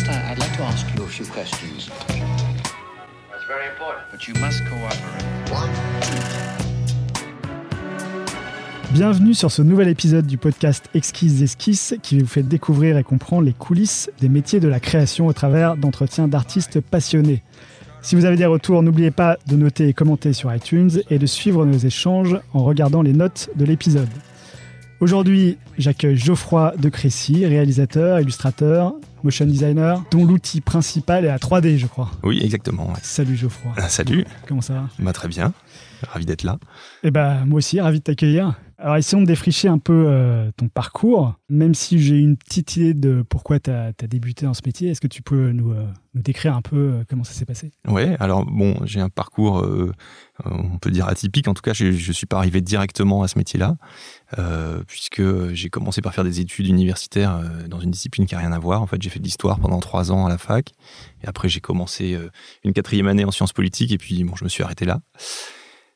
first, I- I'd like to ask you a few questions. That's very important. But you must cooperate. Bienvenue sur ce nouvel épisode du podcast Exquises Esquisses qui vous fait découvrir et comprendre les coulisses des métiers de la création au travers d'entretiens d'artistes passionnés. Si vous avez des retours, n'oubliez pas de noter et commenter sur iTunes et de suivre nos échanges en regardant les notes de l'épisode. Aujourd'hui, j'accueille Geoffroy de Crécy, réalisateur, illustrateur, motion designer, dont l'outil principal est la 3D, je crois. Oui, exactement. ouais. Salut Geoffroy, Ah, Salut, comment ça va? Bah, très bien, ravi d'être là. Eh ben, moi aussi, ravi de t'accueillir. Alors, essayons de défricher un peu euh, ton parcours, même si j'ai une petite idée de pourquoi tu as, débuté dans ce métier. Est-ce que tu peux nous, euh, décrire un peu euh, comment ça s'est passé? Ouais, alors bon, j'ai un parcours, on peut dire atypique. En tout cas, je ne suis pas arrivé directement à ce métier-là, puisque j'ai commencé par faire des études universitaires dans une discipline qui n'a rien à voir. En fait, j'ai fait de l'histoire pendant trois ans à la fac, et après j'ai commencé une quatrième année en sciences politiques, et puis bon, je me suis arrêté là.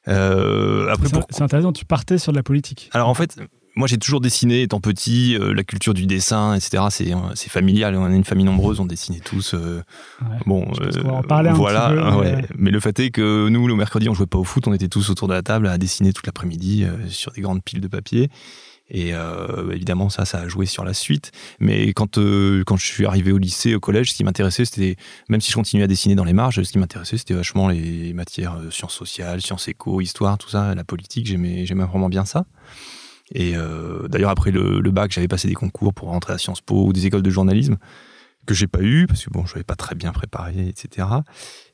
Euh, après, C'est intéressant, tu partais sur de la politique. Alors en fait, moi j'ai toujours dessiné étant petit, euh, la culture du dessin, etc. C'est euh, c'est familial. On est une famille nombreuse, on dessinait tous. euh, Ouais. bon, va en parler un voilà. petit peu, mais-. Mais le fait est que nous, le mercredi, on jouait pas au foot, on était tous autour de la table à dessiner toute l'après-midi sur des grandes piles de papier. Et euh, évidemment, ça, ça a joué sur la suite. Mais quand, euh, quand je suis arrivé au lycée, au collège, ce qui m'intéressait, c'était, même si je continuais à dessiner dans les marges, ce qui m'intéressait, c'était vachement les matières euh, sciences sociales, sciences éco, histoire, tout ça, la politique. J'aimais, vraiment bien ça. Et d'ailleurs, après le, bac, j'avais passé des concours pour rentrer à Sciences Po ou des écoles de journalisme que j'ai pas eu parce que bon, je n'avais pas très bien préparé, etc.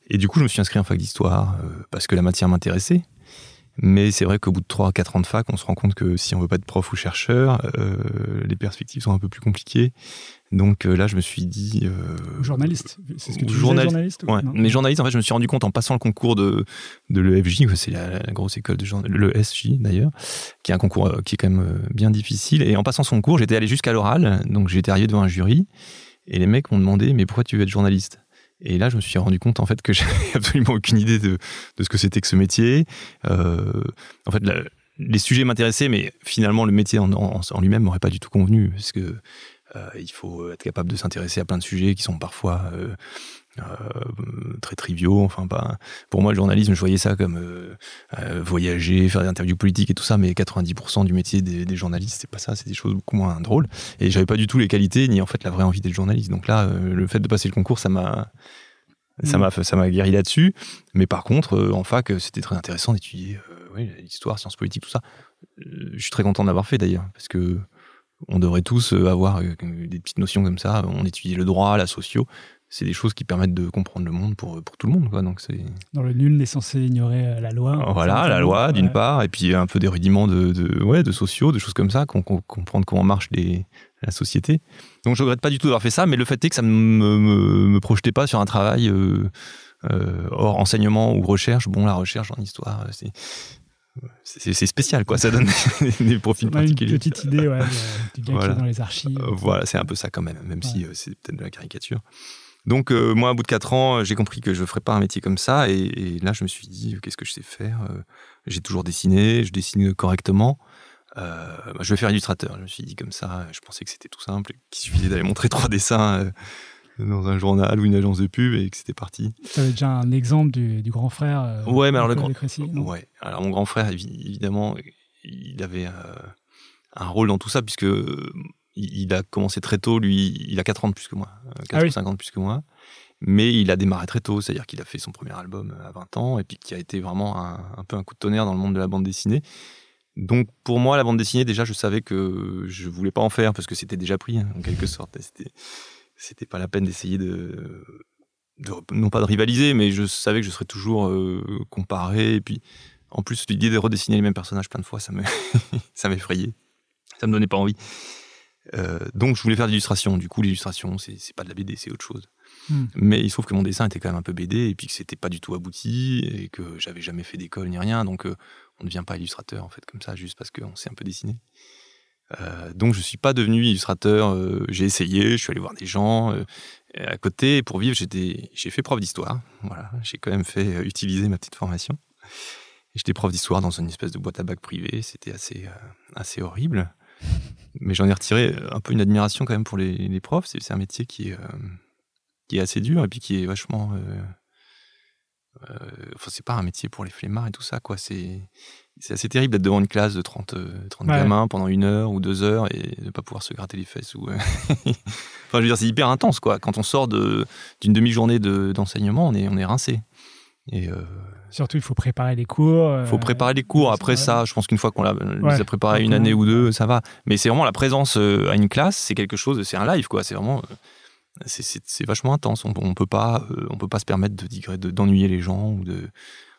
Et du coup, je me suis inscrit en fac d'histoire parce que la matière m'intéressait. Mais c'est vrai qu'au bout de 3-4 ans de fac, on se rend compte que si on veut pas être prof ou chercheur, euh, les perspectives sont un peu plus compliquées. Donc euh, là, je me suis dit... euh, Journaliste, c'est ce que tu journal- disais, journaliste ou- Ouais. Mais journaliste, en fait, je me suis rendu compte en passant le concours de, de l'EFJ, c'est la, la grosse école de journalisme, le SJ d'ailleurs, qui est un concours qui est quand même bien difficile. Et en passant son cours, j'étais allé jusqu'à l'oral, donc j'étais arrivé devant un jury, et les mecs m'ont demandé, mais pourquoi tu veux être journaliste? Et là, je me suis rendu compte en fait que j'avais absolument aucune idée de, ce que c'était que ce métier. Euh, en fait, les sujets m'intéressaient, mais finalement, le métier en, lui-même m'aurait pas du tout convenu, parce que euh, il faut être capable de s'intéresser à plein de sujets qui sont parfois euh, très triviaux. Enfin, pas. Pour moi, le journalisme, je voyais ça comme euh, euh, voyager, faire des interviews politiques et tout ça, mais 90% du métier des, des journalistes, c'est pas ça. C'est des choses beaucoup moins drôles. Et j'avais pas du tout les qualités ni en fait la vraie envie d'être journaliste. Donc là, euh, le fait de passer le concours, ça m'a ça Mm. m'a ça m'a guéri là-dessus. Mais par contre, euh, en fac, c'était très intéressant d'étudier euh, oui, l'histoire, sciences politiques, tout ça. Euh, je suis très content d'avoir fait d'ailleurs, parce que on devrait tous euh, avoir euh, des petites notions comme ça. On étudie le droit, la socio. C'est des choses qui permettent de comprendre le monde pour, pour tout le monde. Quoi. Donc c'est Dans le nul n'est censé ignorer euh, la loi. voilà, la loi d'une part, et puis un peu des rudiments de, de, ouais, de sociaux, de choses comme ça, qu'on qu'on- comprendre comment marche les, la société. Donc je regrette pas du tout d'avoir fait ça, mais le fait est que ça ne me, me, me projetait pas sur un travail euh, euh, hors enseignement ou recherche. Bon, la recherche en histoire, c'est c'est c'est spécial, quoi. Ça donne des profils On a une particuliers. petite idée ouais, du gars Voilà. qui est dans les archives. Voilà, c'est un peu ça quand même, même si euh, c'est peut-être de la caricature. Donc, euh, moi, à bout de 4 ans, j'ai compris que je ne ferais pas un métier comme ça. Et, et là, je me suis dit, qu'est-ce que je sais faire Euh, J'ai toujours dessiné, je dessine correctement. Euh, bah, je vais faire illustrateur. Je me suis dit comme ça, je pensais que c'était tout simple, qu'il suffisait d'aller montrer trois dessins euh, dans un journal ou une agence de pub et que c'était parti. Tu avais déjà un exemple du, du grand frère. euh, Ouais, mais alors le grand- Crécy, Ouais. Alors mon grand frère, évi- évidemment, il avait un rôle dans tout ça puisque il a commencé très tôt. Lui, il a 4 ans de plus que moi, euh, 4 Ah oui. ou 5 ans de plus que moi. Mais il a démarré très tôt, c'est-à-dire qu'il a fait son premier album à 20 ans et puis qui a été vraiment un, un peu un coup de tonnerre dans le monde de la bande dessinée. Donc pour moi, la bande dessinée, déjà, je savais que je voulais pas en faire parce que c'était déjà pris, hein, en quelque sorte. C'était, c'était pas la peine d'essayer de, de- non pas de rivaliser, mais je savais que je serais toujours euh, comparé. Et puis, en plus, l'idée de redessiner les mêmes personnages plein de fois, ça me, ça m'effrayait. Ça me donnait pas envie. Euh, donc, je voulais faire de l'illustration. Du coup, l'illustration, c'est, pas de la BD, c'est autre chose. Hmm. Mais il se trouve que mon dessin était quand même un peu BD et puis que c'était pas du tout abouti et que j'avais jamais fait d'école ni rien. Donc, euh, on ne devient pas illustrateur, en fait, comme ça, juste parce qu'on sait un peu dessiner. Euh, donc, je suis pas devenu illustrateur. j'ai essayé, je suis allé voir des gens. à côté, pour vivre, j'ai fait prof d'histoire. Voilà, j'ai quand même fait utiliser ma petite formation. J'étais prof d'histoire dans une espèce de boîte à bac privée. C'était assez, assez horrible. Mais j'en ai retiré un peu une admiration quand même pour les, les profs. C'est, un métier qui est, euh, qui est assez dur et puis qui est vachement. Euh, euh, enfin, c'est pas un métier pour les flemmards et tout ça, quoi. C'est c'est assez terrible d'être devant une classe de 30, 30 Ouais. gamins pendant une heure ou deux heures et de pas pouvoir se gratter les fesses. Ou, enfin, je veux dire, c'est hyper intense, quoi. Quand on sort de- d'une demi-journée de- d'enseignement, on est, on est rincé. Et euh, Surtout, il faut préparer les cours. faut euh, préparer les cours. Après ouais. ça, je pense qu'une fois qu'on l'a, les Ouais. a préparés une année ou ouais. deux, ça va. Mais c'est vraiment la présence euh, à une classe, c'est quelque chose, c'est un live, quoi. C'est vraiment, c'est, vachement intense. On, on peut pas, on peut pas se permettre de, d'ennuyer les gens ou de.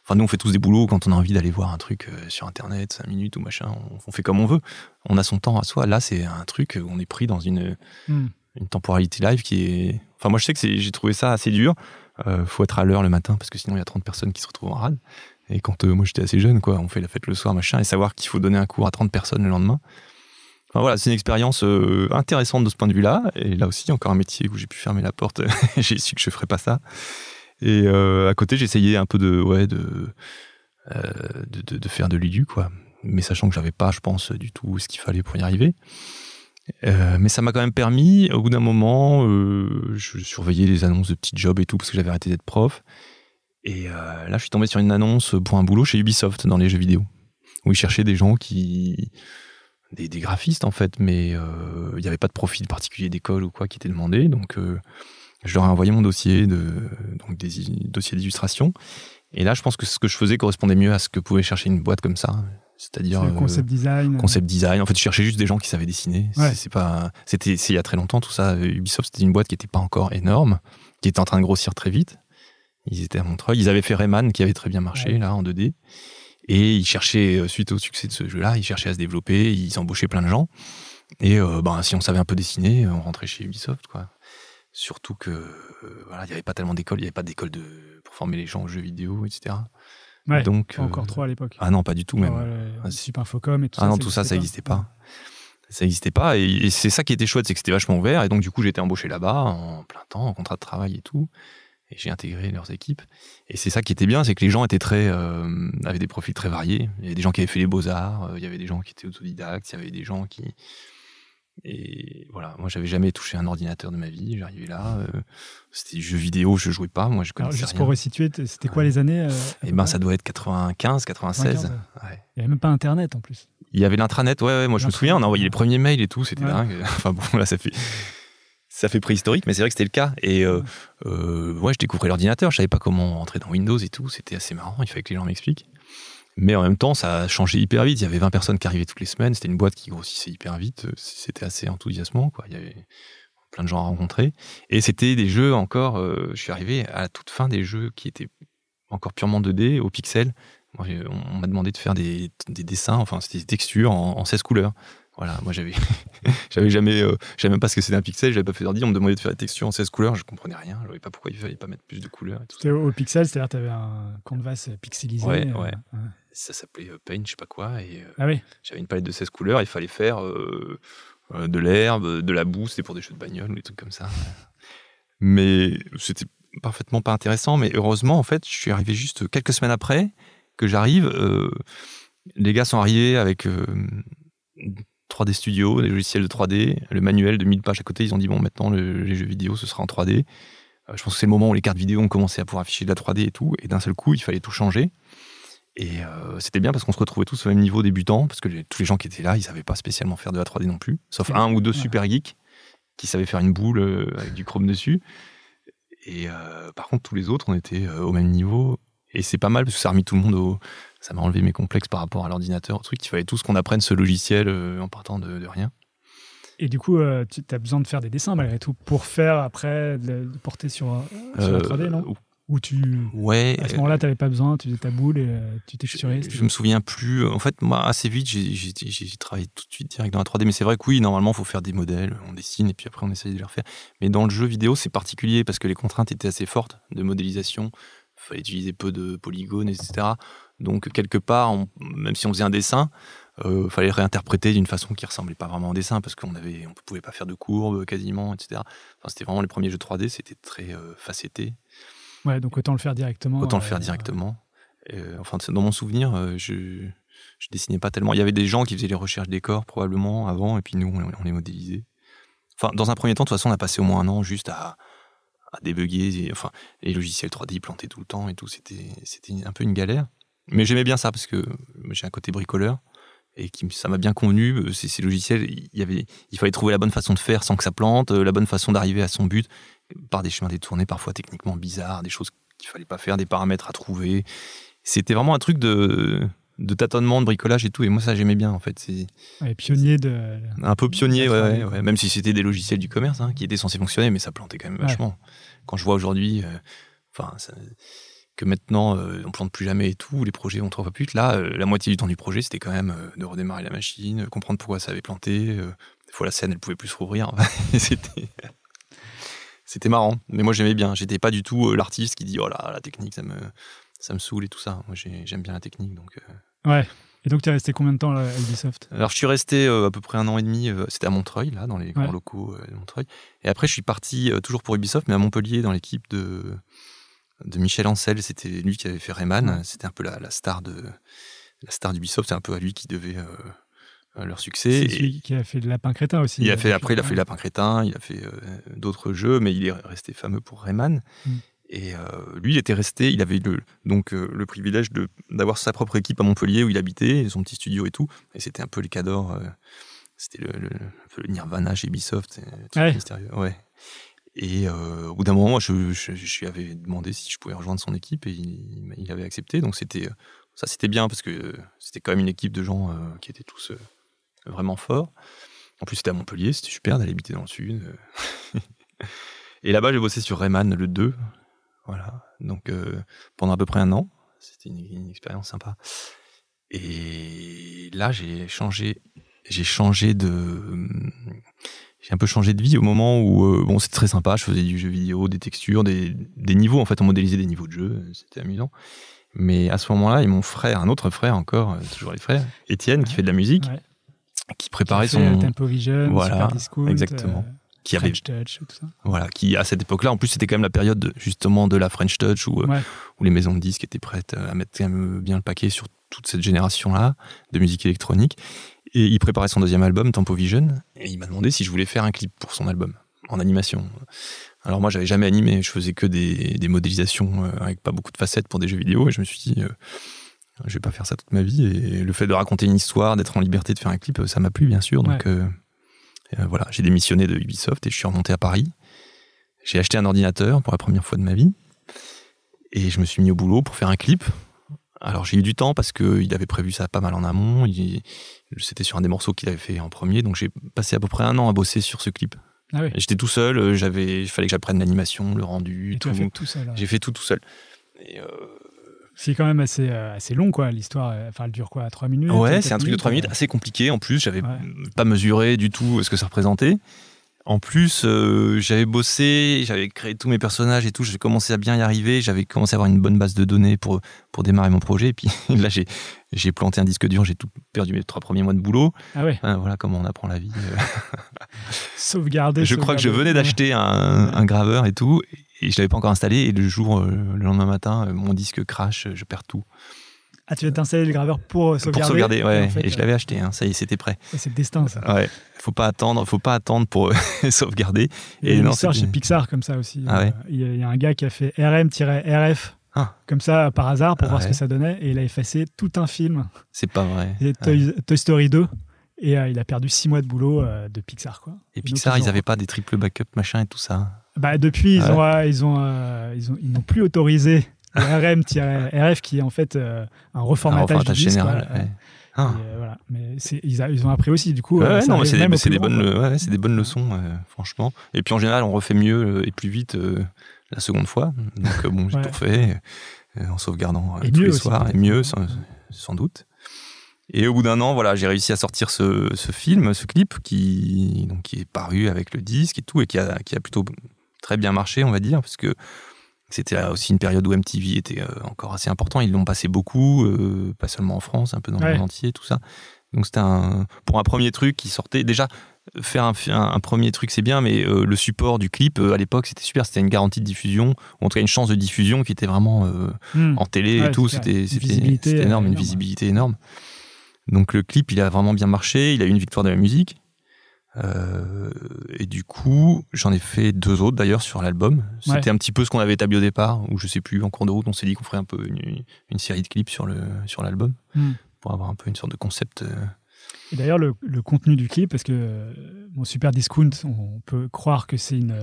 Enfin, nous, on fait tous des boulots quand on a envie d'aller voir un truc sur Internet, 5 minutes ou machin. On, on fait comme on veut. On a son temps à soi. Là, c'est un truc où on est pris dans une, Hmm. une temporalité live qui est. Enfin, moi, je sais que j'ai trouvé ça assez dur. Euh, faut être à l'heure le matin parce que sinon, il y a 30 personnes qui se retrouvent en rade. Et quand euh, moi, j'étais assez jeune, quoi, on fait la fête le soir, machin, et savoir qu'il faut donner un cours à 30 personnes le lendemain. Enfin, voilà, c'est une expérience euh, intéressante de ce point de vue-là. Et là aussi, encore un métier où j'ai pu fermer la porte. j'ai su que je ferais pas ça. Et euh, à côté, j'essayais un peu de, ouais, de, de, faire de l'édu, quoi. Mais sachant que j'avais pas, je pense, du tout ce qu'il fallait pour y arriver. Euh, mais ça m'a quand même permis, au bout d'un moment, euh, je surveillais les annonces de petits jobs et tout, parce que j'avais arrêté d'être prof. Et euh, là, je suis tombé sur une annonce pour un boulot chez Ubisoft dans les jeux vidéo, où ils cherchaient des gens qui. des, graphistes en fait, mais il n'y avait pas de profil particulier d'école ou quoi qui était demandé. Donc, je leur ai envoyé mon dossier, de, donc des dossiers d'illustration. Et là, je pense que ce que je faisais correspondait mieux à ce que pouvait chercher une boîte comme ça. C'est-à-dire. Euh, concept design. concept design. En fait, je cherchais juste des gens qui savaient dessiner. Ouais. C'est- pas, c'était, il y a très longtemps tout ça. Ubisoft, c'était une boîte qui était pas encore énorme, qui était en train de grossir très vite. Ils étaient à Montreuil. Ils avaient fait Rayman, qui avait très bien marché Ouais. là en 2D. Et ils cherchaient, euh, suite au succès de ce jeu-là, ils cherchaient à se développer. Ils embauchaient plein de gens. Et euh, ben, si on savait un peu dessiner, on rentrait chez Ubisoft, quoi. Surtout que euh, voilà, il n'y avait pas tellement d'écoles, il n'y avait pas d'école de pour former les gens aux jeux vidéo, etc. Ouais, Donc Pas encore trop à l'époque. Ah non, pas du tout même. Euh, Ah. Super Infocom et tout Ah ça. non, tout ça, ça n'existait pas. Ça n'existait pas. Et, c'est ça qui était chouette, c'est que c'était vachement ouvert. Et donc, du coup, j'ai été embauché là-bas en plein temps, en contrat de travail et tout. Et j'ai intégré leurs équipes. Et c'est ça qui était bien, c'est que les gens étaient très, euh, avaient des profils très variés. Il y avait des gens qui avaient fait les beaux-arts, euh, il y avait des gens qui étaient autodidactes, il y avait des gens qui. Et voilà, moi, j'avais jamais touché un ordinateur de ma vie. J'arrivais là, euh, c'était jeux vidéo, je jouais pas, moi, je Alors, connaissais juste rien. pour resituer, c'était quoi les années euh, peu ben, près ça doit être 95, 96. 95, Ouais. Il n'y avait même pas Internet en plus. Il y avait l'intranet, ouais, ouais, moi je me souviens, on a envoyé les premiers mails et tout, c'était dingue. Enfin bon, là ça fait, ça fait préhistorique, mais c'est vrai que c'était le cas. Et euh, euh, ouais, je découvrais l'ordinateur, je savais pas comment entrer dans Windows et tout, c'était assez marrant, il fallait que les gens m'expliquent. Mais en même temps, ça a changé hyper vite. Il y avait 20 personnes qui arrivaient toutes les semaines, c'était une boîte qui grossissait hyper vite, c'était assez enthousiasmant, quoi. Il y avait plein de gens à rencontrer. Et c'était des jeux encore, euh, je suis arrivé à la toute fin des jeux qui étaient encore purement 2D, au pixel. Moi, on m'a demandé de faire des, des dessins, enfin, c'était des textures en, en 16 couleurs. Voilà, moi j'avais j'avais jamais, euh, je savais même pas ce que c'était un pixel, j'avais pas fait d'ordi, on me demandait de faire des textures en 16 couleurs, je comprenais rien, je voyais pas pourquoi il fallait pas mettre plus de couleurs et tout ça. C'était au au pixel, c'est-à-dire tu avais un canvas pixelisé. Ouais, euh, ouais. Ça s'appelait euh, Paint, je sais pas quoi, et euh, Ah oui, j'avais une palette de 16 couleurs, il fallait faire euh, de l'herbe, de la boue, c'était pour des jeux de bagnole ou des trucs comme ça. Mais c'était parfaitement pas intéressant, mais heureusement, en fait, je suis arrivé juste quelques semaines après que j'arrive. euh, les gars sont arrivés avec euh, 3D Studio, des logiciels de 3D, le manuel de 1000 pages à côté. Ils ont dit, bon, maintenant, le- les jeux vidéo, ce sera en 3D. Euh, je pense que c'est le moment où les cartes vidéo ont commencé à pouvoir afficher de la 3D et tout. Et d'un seul coup, il fallait tout changer. Et euh, c'était bien parce qu'on se retrouvait tous au même niveau débutant, parce que les- tous les gens qui étaient là, ils savaient pas spécialement faire de la 3D non plus, sauf un ou deux Ouais. super geeks qui savaient faire une boule euh, avec du chrome dessus. Et euh, par contre, tous les autres, on était au même niveau. Et c'est pas mal parce que ça a remis tout le monde au. Ça m'a enlevé mes complexes par rapport à l'ordinateur, au truc. Il fallait tous qu'on apprenne ce logiciel en partant de, de rien. Et du coup, tu as besoin de faire des dessins malgré tout pour faire après, de, porter sur, euh, sur la 3D, non? Ou tu. Ouais. À ce moment-là, tu n'avais pas besoin, tu faisais ta boule et euh, tu texturais. Je, je me souviens plus. En fait, moi, assez vite, j'ai- travaillé tout de suite direct dans la 3D. Mais c'est vrai que oui, normalement, il faut faire des modèles, on dessine et puis après, on essaye de les refaire. Mais dans le jeu vidéo, c'est particulier parce que les contraintes étaient assez fortes de modélisation. Il fallait utiliser peu de polygones, etc. Donc, quelque part, on- même si on faisait un dessin, il fallait le réinterpréter d'une façon qui ressemblait pas vraiment au dessin parce qu'on avait, on pouvait pas faire de courbes quasiment, etc. Enfin, c'était vraiment les premiers jeux 3D, c'était très euh, facetté. Ouais, donc autant le faire directement. Autant le euh, faire directement. Euh, enfin, dans mon souvenir, euh, je, je dessinais pas tellement. Il y avait des gens qui faisaient les recherches décors probablement avant, et puis nous, on, on les modélisait. Enfin, dans un premier temps, de toute façon, on a passé au moins un an juste à, à débugger. et- enfin, les logiciels 3D ils plantaient tout le temps et tout. C'était, c'était un peu une galère. Mais j'aimais bien ça parce que j'ai un côté bricoleur et qui, ça m'a bien convenu. Ces, ces logiciels, il y avait, il fallait trouver la bonne façon de faire sans que ça plante, la bonne façon d'arriver à son but par des chemins détournés, parfois techniquement bizarres, des choses qu'il fallait pas faire, des paramètres à trouver. C'était vraiment un truc de, de tâtonnement, de bricolage et tout. Et moi, ça, j'aimais bien en fait. C'est Ouais, pionnier de. un peu pionnier, La ouais, 3D, ouais, quoi. ouais. même si c'était des logiciels du commerce hein, qui étaient censés fonctionner, mais ça plantait quand même vachement. Quand je vois aujourd'hui, euh, enfin, que maintenant euh, on plante plus jamais et tout, les projets vont trois fois plus vite. Là, euh, la moitié du temps du projet, c'était quand même euh, de redémarrer la machine, comprendre pourquoi ça avait planté. des fois, la scène, elle pouvait plus se rouvrir. C'était, c'était marrant. Mais moi, j'aimais bien. J'étais pas du tout euh, l'artiste qui dit oh là, la technique, ça me, ça me saoule et tout ça. Moi, j'ai- j'aime bien la technique, donc. euh, Ouais. Et donc, tu es resté combien de temps là, à Ubisoft? Alors, je suis resté euh, à peu près un an et demi. euh, C'était à Montreuil, là, dans les grands Ouais. locaux euh, de Montreuil. Et après, je suis parti toujours pour Ubisoft, mais à Montpellier, dans l'équipe de, de Michel Ancel. C'était lui qui avait fait Rayman. C'était un peu la, la star de la star d'Ubisoft. C'est un peu à lui qui devait leur succès. C'est celui qui a fait le Lapin Crétin aussi. il a euh, fait, après, il a fait ouais. Lapin Crétin, il a fait euh, d'autres jeux, mais il est resté fameux pour Rayman. Mm. Et euh, lui, il était resté, il avait le, donc euh, le privilège d'avoir sa propre équipe à Montpellier où il habitait, son petit studio et tout. Et c'était un peu les cadors, euh, c'était le, le, le Nirvana chez Ubisoft, truc Ouais. mystérieux. Ouais. Et euh, au bout d'un moment, moi, je, je, je lui avais demandé si je pouvais rejoindre son équipe et il, il avait accepté. Donc c'était euh, ça, c'était bien parce que euh, c'était quand même une équipe de gens euh, qui étaient tous euh, vraiment forts. En plus, c'était à Montpellier, c'était super d'aller habiter dans le sud. euh. et là-bas, j'ai bossé sur Rayman le 2. Voilà. Donc euh, pendant à peu près un an, c'était une, une expérience sympa. Et là, j'ai changé, j'ai changé de, j'ai un peu changé de vie au moment où, euh, bon, c'était très sympa. Je faisais du jeu vidéo, des textures, des, des niveaux. En fait, on modélisait des niveaux de jeu. C'était amusant. Mais à ce moment-là, et mon frère, un autre frère encore, toujours les frères, Étienne, qui fait de la musique, Ouais. Qui préparait Qui son, euh, Tempo Vision, Voilà, Super Discount, exactement. euh, qui avait French Touch, tout ça. voilà, qui à cette époque-là, en plus c'était quand même la période de- justement de la French Touch où, euh, Ouais. où les maisons de disques étaient prêtes à mettre quand même bien le paquet sur toute cette génération-là de musique électronique. Et il préparait son deuxième album, Tempo Vision, et il m'a demandé si je voulais faire un clip pour son album en animation. Alors moi, j'avais jamais animé, je faisais que des, des modélisations euh, avec pas beaucoup de facettes pour des jeux vidéo, et je me suis dit, euh, je vais pas faire ça toute ma vie. Et le fait de raconter une histoire, d'être en liberté de faire un clip, ça m'a plu bien sûr. Donc Ouais. euh, euh, voilà, j'ai démissionné de Ubisoft et je suis remonté à Paris. J'ai acheté un ordinateur pour la première fois de ma vie et je me suis mis au boulot pour faire un clip. Alors j'ai eu du temps parce qu'il avait prévu ça pas mal en amont. C'était sur un des morceaux qu'il avait fait en premier, donc j'ai passé à peu près un an à bosser sur ce clip. Ah oui. J'étais tout seul, euh, j'avais, il fallait que j'apprenne l'animation, le rendu, as fait tout. J'ai fait tout tout seul. Et, euh, C'est quand même assez, euh, assez long, quoi, l'histoire. euh, Enfin, elle dure quoi 3 minutes Ouais, quatre c'est un truc de 3 minutes euh, assez compliqué. En plus, j'avais Ouais. pas mesuré du tout ce que ça représentait. En plus, euh, j'avais bossé, j'avais créé tous mes personnages et tout. J'ai commencé à bien y arriver. J'avais commencé à avoir une bonne base de données pour, pour démarrer mon projet. Et puis là, j'ai, j'ai planté un disque dur. J'ai tout perdu mes trois premiers mois de boulot. Ah ouais, Enfin, voilà comment on apprend la vie. Euh, sauvegarder. je crois que je venais d'acheter un, un graveur et tout. Et je l'avais pas encore installé. Et le jour, euh, le lendemain matin, euh, mon disque crash. Je perds tout. Ah, tu vas t'installer le graveur pour sauvegarder Pour sauvegarder, et ouais. en fait, et je l'avais acheté. hein. ça y est, c'était prêt. euh, C'est le destin, ça. Ouais, faut pas attendre, faut pas attendre pour euh, sauvegarder. Il y a Et une non, histoire chez Pixar comme ça aussi. Ah ouais Euh, Il y, a- il y a un gars qui a fait RM-RF Ah. comme ça par hasard pour Ah voir ce que ça donnait et il a effacé tout un film, C'est pas vrai. Toy, Toy Story 2, et euh, il a perdu six mois de boulot euh, de Pixar. Quoi. Et Pixar, ils ils ont- avaient pas des triple backup machin et tout ça. Bah, depuis, ils ont, euh, ils ont, euh, ils ont, ils n'ont plus autorisé RM-RF qui est en fait euh, un Un reformatage, reformatage du disque, général. voilà. ouais. Ah. voilà. Mais ils, a- ils ont appris aussi du coup. Ouais, non, c'est des, bonnes, des bonnes leçons, franchement. Et puis en général, on refait mieux et plus vite la seconde fois. Donc bon, j'ai tout refait en sauvegardant Et tous mieux les aussi, soirs et mieux, sans, sans doute. Et au bout d'un an, voilà, j'ai réussi à sortir ce, ce film, ce clip qui, donc, qui est paru avec le disque et tout, et qui a, qui a plutôt très bien marché, on va dire, parce que c'était aussi une période où MTV était euh, encore assez important. Ils l'ont passé beaucoup, euh, pas seulement en France, un peu dans le monde entier, tout ça. Donc c'était un, pour un premier truc qui sortait. Déjà, faire un, un- un premier truc, c'est bien, mais euh, le support du clip, euh, à l'époque, c'était super. C'était une garantie de diffusion, ou en tout cas une chance de diffusion qui était vraiment Hmm. en télé Ouais, et tout. C'était énorme, une visibilité énorme. Donc le clip, il a vraiment bien marché. Il a eu une victoire de la musique. Euh, et du coup, j'en ai fait deux autres d'ailleurs sur l'album. C'était un petit peu ce qu'on avait établi au départ, où je sais plus, en cours de route, on s'est dit qu'on ferait un peu une, une, série de clips sur le sur l'album hmm. pour avoir un peu une sorte de concept. Euh. Et d'ailleurs, le, le, contenu du clip, parce que mon Super Discount, on peut croire que c'est une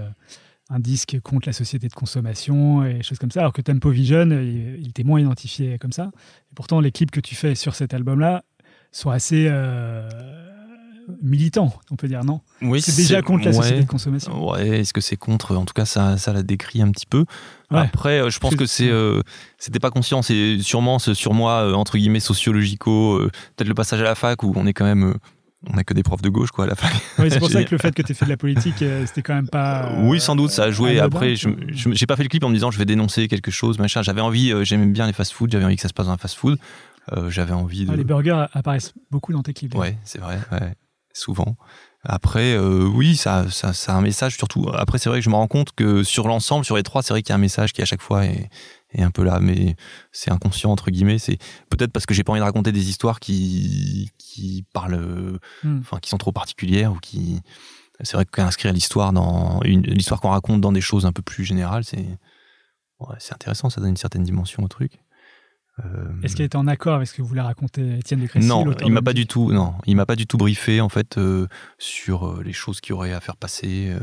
un disque contre la société de consommation et choses comme ça, alors que Tempo Vision, il, était moins identifié comme ça. Et pourtant, les clips que tu fais sur cet album-là sont assez euh, militants, on peut dire, non Oui, c'est déjà contre la société de consommation. Ouais, est-ce que c'est contre? En tout cas, ça, ça la décrit un petit peu. Après, euh, je pense que c'est, euh, c'était pas conscient, c'est sûrement ce sur moi entre guillemets sociologico, peut-être le passage à la fac où on est quand même on n'a que des profs de gauche quoi à la fin. Oui, c'est pour ça que le fait que tu aies fait de la politique, euh, c'était quand même pas. oui, sans doute, ça a joué. Après, je j'ai pas fait le clip en me disant je vais dénoncer quelque chose, machin. J'avais envie, euh, j'aimais bien les fast-food, j'avais envie que ça se passe dans un fast-food. Euh, j'avais envie de. les burgers apparaissent beaucoup dans tes clips. Ouais, c'est vrai, souvent. Après, oui, ça, ça, ça, a un message surtout. Après, c'est vrai que je me rends compte que sur l'ensemble, sur les trois, c'est vrai qu'il y a un message qui à chaque fois est, est un peu là, mais c'est inconscient entre guillemets. C'est peut-être parce que j'ai pas envie de raconter des histoires qui qui parlent, hmm. enfin qui sont trop particulières ou qui. C'est vrai qu'inscrire l'histoire dans une l'histoire qu'on raconte dans des choses un peu plus générales, c'est ouais, c'est intéressant. Ça donne une certaine dimension au truc. Euh, Est-ce qu'il était en accord avec ce que voulait raconter Étienne de Crécy Non, il m'a pas du tout. Non, il m'a pas du tout briefé en fait euh, sur euh, les choses qu'il aurait à faire passer.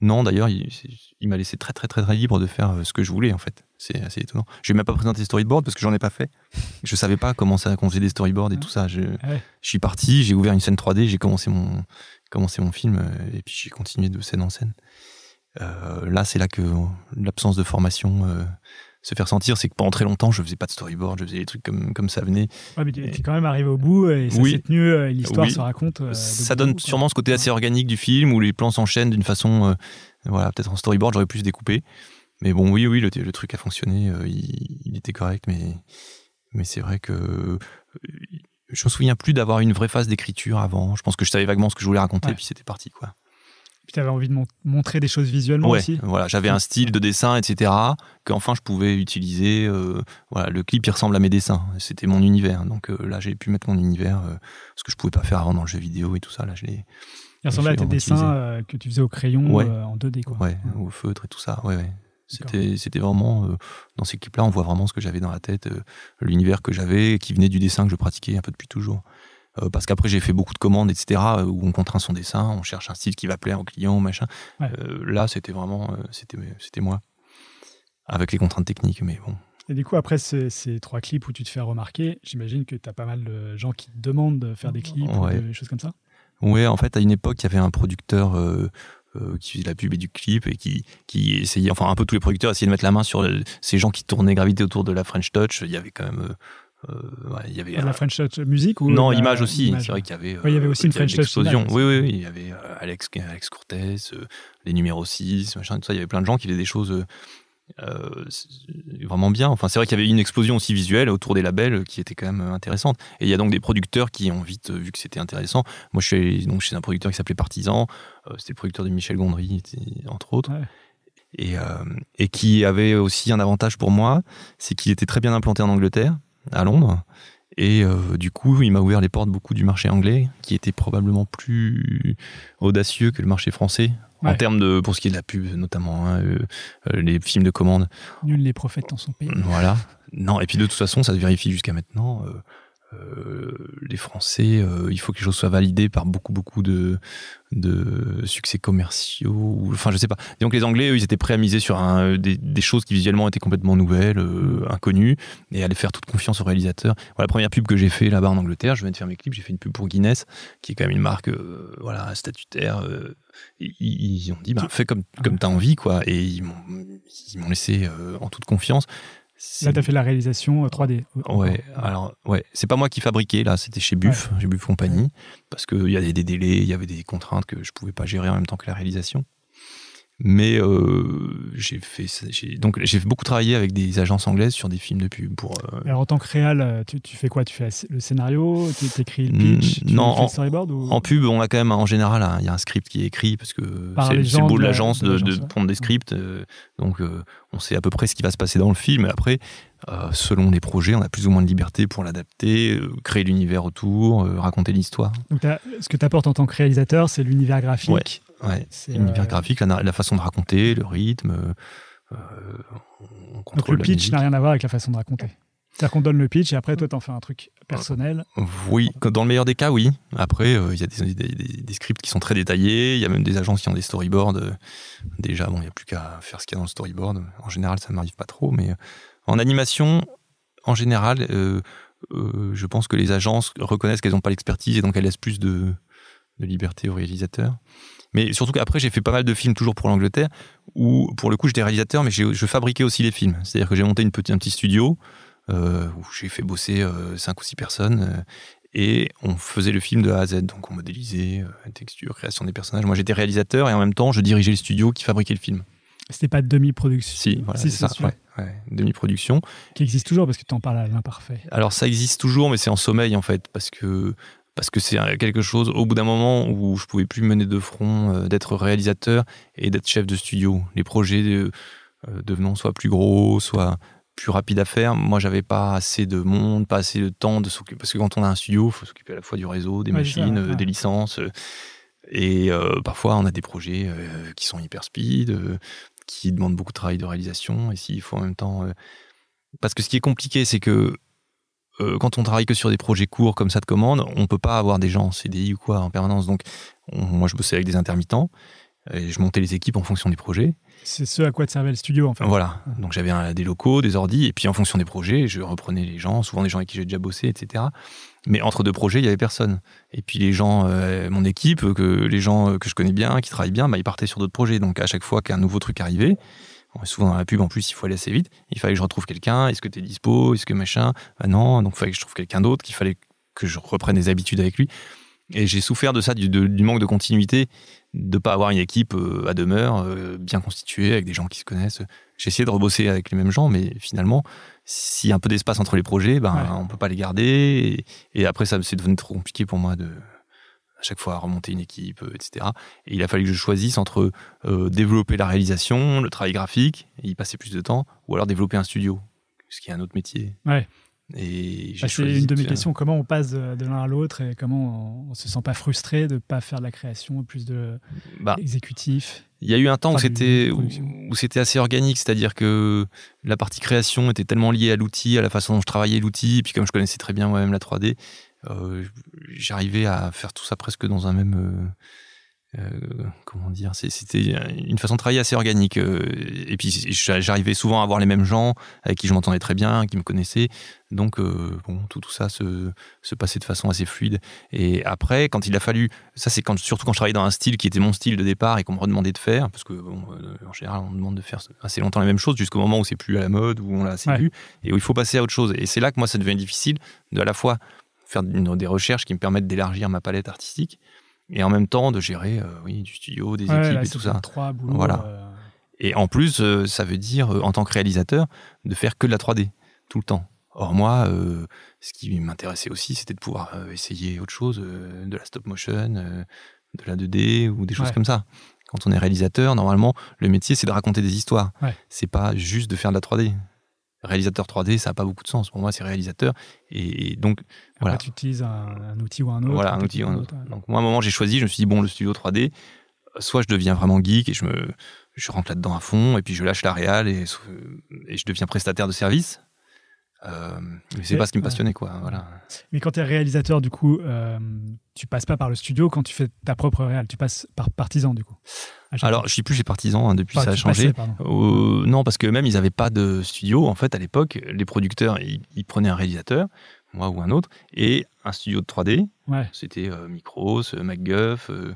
Non, d'ailleurs, il, m'a laissé très, très, très, très libre de faire ce que je voulais, en fait. C'est assez étonnant. Je vais même pas présenter les storyboards parce que j'en ai pas fait. Je savais pas comment ça, qu'on faisait des storyboards et tout ça. Je, suis parti, j'ai ouvert une scène 3D, j'ai commencé mon, commencé mon film et puis j'ai continué de scène en scène. Euh, là, c'est là que l'absence de formation se faire sentir, c'est que pendant très longtemps, je faisais pas de storyboard, je faisais des trucs comme, comme ça venait. Ouais, mais tu es quand même arrivé au bout et ça s'est tenu, euh, l'histoire se raconte. Euh, ça donne sûrement ce côté assez organique du film où les plans s'enchaînent d'une façon, euh, voilà, peut-être en storyboard, j'aurais pu se découper. Mais bon, oui, oui, le, le truc a fonctionné, il, était correct, mais, mais c'est vrai que je me souviens plus d'avoir une vraie phase d'écriture avant. Je pense que je savais vaguement ce que je voulais raconter, et puis c'était parti, quoi. Puis tu avais envie de montrer des choses visuellement aussi. Voilà, j'avais un style de dessin, etc. Qu'enfin je pouvais utiliser. Euh, voilà, le clip il ressemble à mes dessins. C'était mon univers. Donc euh, là, j'ai pu mettre mon univers, euh, ce que je pouvais pas faire avant dans le jeu vidéo et tout ça. Là, je l'ai. Il ressemblait à tes dessins que tu faisais au crayon en 2D, quoi. Ouais, au feutre et tout ça. Ouais, ouais. C'était, c'était vraiment dans ces clips-là, on voit vraiment ce que j'avais dans la tête, l'univers que j'avais, qui venait du dessin que je pratiquais un peu depuis toujours. Euh, parce qu'après j'ai fait beaucoup de commandes, etc., euh, où on contraint son dessin, on cherche un style qui va plaire au client, machin. Euh, là, c'était vraiment, c'était, c'était moi, avec les contraintes techniques, mais bon. Et du coup, après ces, trois clips où tu te fais remarquer, j'imagine que tu as pas mal de gens qui te demandent de faire des clips ou des choses comme ça? Oui, en fait, à une époque, il y avait un producteur qui faisait la pub et du clip et qui, qui essayait, enfin un peu tous les producteurs essayaient de mettre la main sur ces gens qui tournaient, gravité autour de la French Touch. Il y avait quand même euh, il y avait la French Touch musique ou non image aussi c'est vrai qu'il y avait il y avait aussi une French Touch explosion oui, oui, il y avait euh, Alex Alex Cortez euh, les numéros 6 machin tout ça il y avait plein de gens qui faisaient des choses vraiment bien. Enfin, c'est vrai qu'il y avait une explosion aussi visuelle autour des labels qui était quand même intéressante. Et il y a donc des producteurs qui ont vite vu que c'était intéressant. Moi, je suis donc chez un producteur qui s'appelait Partisan. c'était le producteur de Michel Gondry, entre autres. Et, et qui avait aussi un avantage pour moi, c'est qu'il était très bien implanté en Angleterre à Londres. Et euh, du coup, il m'a ouvert les portes beaucoup du marché anglais, qui était probablement plus audacieux que le marché français, en termes de, pour ce qui est de la pub notamment, hein, euh, euh, les films de commande. Nul les prophètes dans son pays. Voilà. Non, et puis de toute façon, ça se vérifie jusqu'à maintenant. Euh, les Français, euh, il faut que les choses soient validées par beaucoup, beaucoup de, de succès commerciaux. enfin, je sais pas. Donc les Anglais, eux, ils étaient prêts à miser sur un, des, choses qui visuellement étaient complètement nouvelles, euh, inconnues, et à aller faire toute confiance aux réalisateurs. Voilà, la première pub que j'ai fait là-bas en Angleterre, je venais de faire mes clips, j'ai fait une pub pour Guinness, qui est quand même une marque, voilà, statutaire. Ils, ont dit, bah, fais comme, comme as envie, quoi. Et ils m'ont laissé en toute confiance. Là, tu as fait la réalisation 3D. Euh, ouais, alors, ouais, c'est pas moi qui fabriquais, là, c'était chez Buff, chez Buff Compagnie, parce qu'il y avait des délais, il y avait des contraintes que je pouvais pas gérer en même temps que la réalisation. Mais euh, j'ai fait, donc j'ai beaucoup travaillé avec des agences anglaises sur des films de pub pour. euh, Alors en tant que réal, euh, tu, tu fais quoi? Tu fais le scénario? Tu écris le pitch? Tu non, fais le en- storyboard ou... En pub, on a quand même en général, il y a un script qui est écrit parce que c'est gens beau de de la- l'agence de de, l'agence, de ouais. prendre des scripts. euh, donc on sait à peu près ce qui va se passer dans le film. Mais après, selon les projets, on a plus ou moins de liberté pour l'adapter, créer l'univers autour, raconter l'histoire. Donc ce que tu apportes en tant que réalisateur, c'est l'univers graphique. Ouais. Ouais. C'est, L'univers euh, graphique, la, la façon de raconter, le rythme. euh, on Donc le pitch n'a rien à voir avec la façon de raconter. C'est-à-dire qu'on donne le pitch et après toi t'en fais un truc personnel. Oui, dans le meilleur des cas, oui. Après, euh, il y a des, des- des- des scripts qui sont très détaillés. Il y a même des agences qui ont des storyboards. déjà, bon, il n'y a plus qu'à faire ce qu'il y a dans le storyboard. En général, ça ne m'arrive pas trop. Mais en animation, en général, euh, euh, je pense que les agences reconnaissent qu'elles n'ont pas l'expertise et donc elles laissent plus de, de liberté aux réalisateurs. Mais surtout qu'après, j'ai fait pas mal de films toujours pour l'Angleterre, où pour le coup, j'étais réalisateur, mais je fabriquais aussi les films. C'est-à-dire que j'ai monté une petite, un petit studio euh, où j'ai fait bosser euh, cinq ou six personnes. euh, et on faisait le film de A à Z, donc on modélisait, euh, texture, création des personnages. Moi j'étais réalisateur et en même temps je dirigeais le studio qui fabriquait le film. C'était pas de demi-production? Si, voilà, Si, c'est ça, ouais, demi-production. Qui existe toujours parce que tu en parles à l'imparfait. Alors ça existe toujours, mais c'est en sommeil en fait, parce que parce que c'est quelque chose au bout d'un moment où je pouvais plus mener de front, euh, d'être réalisateur et d'être chef de studio. Les projets euh, euh, devenant soit plus gros, soit plus rapides à faire. Moi, j'avais pas assez de monde, pas assez de temps de s'occuper. Parce que quand on a un studio, il faut s'occuper à la fois du réseau, des ça, machines, ouais. euh, des licences. et parfois, on a des projets qui sont hyper speed, qui demandent beaucoup de travail de réalisation. Et s'il faut en même temps. Parce que ce qui est compliqué, c'est que euh, quand on travaille que sur des projets courts comme ça de commande, on peut pas avoir des gens en CDI ou quoi en permanence. Donc, on- moi, je bossais avec des intermittents et je montais les équipes en fonction des projets. C'est ce à quoi te servait le studio en fait. Voilà. Donc, j'avais des locaux, des ordis, et puis en fonction des projets, je reprenais les gens, souvent des gens avec qui j'ai déjà bossé, etc. Mais entre deux projets, il y avait personne. Et puis les gens, euh, mon équipe, que les gens euh, que je connais bien, qui travaillent bien, bah, ils partaient sur d'autres projets. Donc, à chaque fois qu'un nouveau truc arrivait, souvent dans la pub, en plus, il faut aller assez vite. Il fallait que je retrouve quelqu'un. Est-ce que tu es dispo? Est-ce que machin? Bah non. Donc, il fallait que je trouve quelqu'un d'autre, qu'il fallait que je reprenne des habitudes avec lui. Et j'ai souffert de ça, du, de- du manque de continuité, de pas avoir une équipe euh, à demeure, euh, bien constituée, avec des gens qui se connaissent. J'ai essayé de rebosser avec les mêmes gens, mais finalement, s'il y a un peu d'espace entre les projets, ben, Ouais. on peut pas les garder. Et, et après, ça c'est devenu trop compliqué pour moi de chaque fois remonter une équipe, euh, etc. Et il a fallu que je choisisse entre euh, développer la réalisation, le travail graphique, et y passer plus de temps, ou alors développer un studio, ce qui est un autre métier. Ouais. Et Bah, c'est une de mes questions. Comment on passe de, l'un à l'autre et comment on, on se sent pas frustré de pas faire de la création, plus de Bah, exécutif? Il y a eu un temps où Enfin, c'était où, c'était assez organique, c'est-à-dire que la partie création était tellement liée à l'outil, à la façon dont je travaillais l'outil, et puis comme je connaissais très bien moi-même la 3D, euh, j'arrivais à faire tout ça presque dans un même euh, euh, comment dire, c'était une façon de travailler assez organique. euh, et puis j'arrivais souvent à avoir les mêmes gens avec qui je m'entendais très bien, qui me connaissaient. Donc euh, bon, tout, tout ça se, se passait de façon assez fluide. Et après, quand il a fallu, ça c'est quand, surtout quand je travaillais dans un style qui était mon style de départ et qu'on me redemandait de faire, parce que bon, euh, en général on me demande de faire assez longtemps la même chose jusqu'au moment où c'est plus à la mode, où on l'a assez Ouais. vu, et où il faut passer à autre chose. Et c'est là que moi ça devient difficile de à la fois faire une- des recherches qui me permettent d'élargir ma palette artistique et en même temps de gérer euh, oui, du studio, des Ouais, équipes là, et tout ça. Trois boulots. Voilà. euh, Et en plus, euh, ça veut dire, en tant que réalisateur, de faire que de la 3D, tout le temps. Or, moi, ce qui m'intéressait aussi, c'était de pouvoir essayer autre chose, de la stop motion, de la 2D ou des choses Ouais. comme ça. Quand on est réalisateur, normalement, le métier, c'est de raconter des histoires. Ouais. C'est pas juste de faire de la 3D. Réalisateur 3D, ça n'a pas beaucoup de sens. Pour moi, c'est réalisateur. Et, et donc, Après, voilà. tu utilises un, un outil ou un autre. Voilà, un outil ou un autre. Donc moi, à un moment, j'ai choisi, je me suis dit, bon, le studio 3D, euh, soit je deviens vraiment geek et je me je rentre là-dedans à fond, et puis je lâche la réal et, et je deviens prestataire de service. Euh, mais c'est pas ce qui me ouais. passionnait, quoi. Voilà. Mais quand tu es réalisateur, du coup, euh, tu passes pas par le studio quand tu fais ta propre réal. Tu passes par partisan, du coup? Chaque Alors, je suis plus chez Partisan hein, depuis Enfin, ça a changé. passais. Euh, non, parce que même ils n'avaient pas de studio. En fait, à l'époque, les producteurs, ils, ils prenaient un réalisateur, moi ou un autre, et un studio de 3D. Ouais. C'était euh, Micros, euh, MacGuff, euh,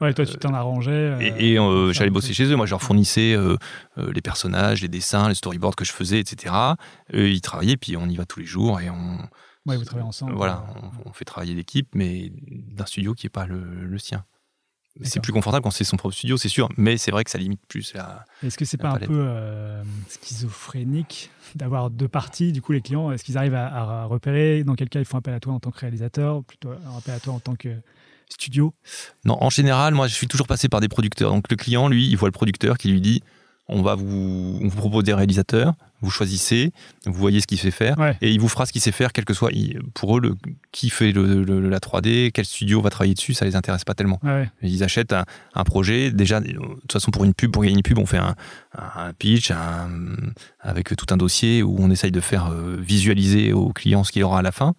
Ouais, toi, tu t'en arrangeais. euh, Et, et, euh, j'allais bosser chez eux. Moi, je leur fournissais euh, euh, les personnages, les dessins, les storyboards que je faisais, etc. Eux, ils travaillaient, puis on y va tous les jours et on. Ouais, vous travaillez ensemble. Voilà, on, on fait travailler l'équipe, mais d'un studio qui n'est pas le, le sien. C'est plus confortable quand c'est son propre studio, c'est sûr, mais c'est vrai que ça limite plus la. Est-ce que c'est pas un peu euh, schizophrénique d'avoir deux parties Du coup, les clients, est-ce qu'ils arrivent à, à repérer dans quel cas ils font appel à toi en tant que réalisateur, plutôt un appel à toi en tant que studio? Non, en général, moi, je suis toujours passé par des producteurs. Donc, le client, lui, il voit le producteur qui lui dit on va vous, on vous propose des réalisateurs, vous choisissez, vous voyez ce qu'il sait faire, Ouais. et il vous fera ce qu'il sait faire, quel que soit. Pour eux, le, qui fait le- le- la 3D, quel studio va travailler dessus, ça les intéresse pas tellement. Ouais. Ils achètent un, un projet. Déjà, de toute façon, pour une pub, pour gagner une pub, on fait un, un pitch un- avec tout un dossier où on essaye de faire euh, visualiser au client ce qu'il aura à la fin.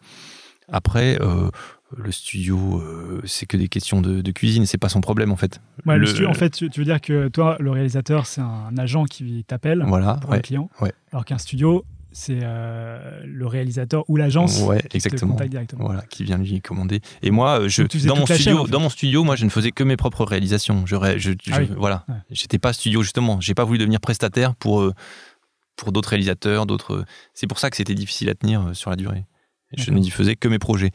Après, euh, le studio, euh, c'est que des questions de, de cuisine, c'est pas son problème en fait. Ouais, le Le- studio, en fait, tu, tu veux dire que toi, le réalisateur, c'est un agent qui t'appelle Voilà, pour un client, ouais. alors qu'un studio, c'est euh, le réalisateur ou l'agence ouais, qui te exactement. contacte directement. Voilà, qui vient lui commander. Et moi, euh, je, dans mon chaîne, studio, en fait. dans mon studio, moi, je ne faisais que mes propres réalisations. Je, je, Ah oui. voilà, Ouais. j'étais pas studio justement. J'ai pas voulu devenir prestataire pour pour d'autres réalisateurs, d'autres. C'est pour ça que c'était difficile à tenir sur la durée. Je ne faisais que mes projets.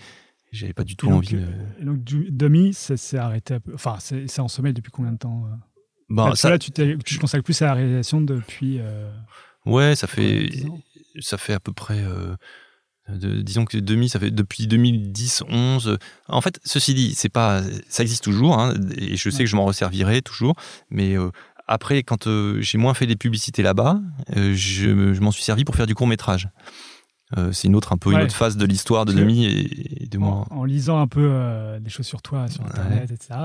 J'avais pas du tout donc, envie. de- euh, et donc, du- Dummy, ça s'est arrêté. peu- Enfin, c'est c'est en sommeil depuis combien de temps euh? Bon, que ça, là, tu, te consacres plus à la réalisation depuis. euh, ouais, ça fait 10 ans? ça fait à peu près. euh, de- disons que demi, ça fait depuis 2010, 11. En fait, ceci dit, c'est pas, ça existe toujours, hein, et je sais Ouais. que je m'en resservirai toujours, mais euh, après, quand euh, j'ai moins fait des publicités là-bas, euh, je m'en suis servi pour faire du court métrage. Euh, c'est une autre un peu une autre phase de l'histoire de Demi et, et de moi. en, en lisant un peu euh, des choses sur toi, sur Ouais. Internet, etc.,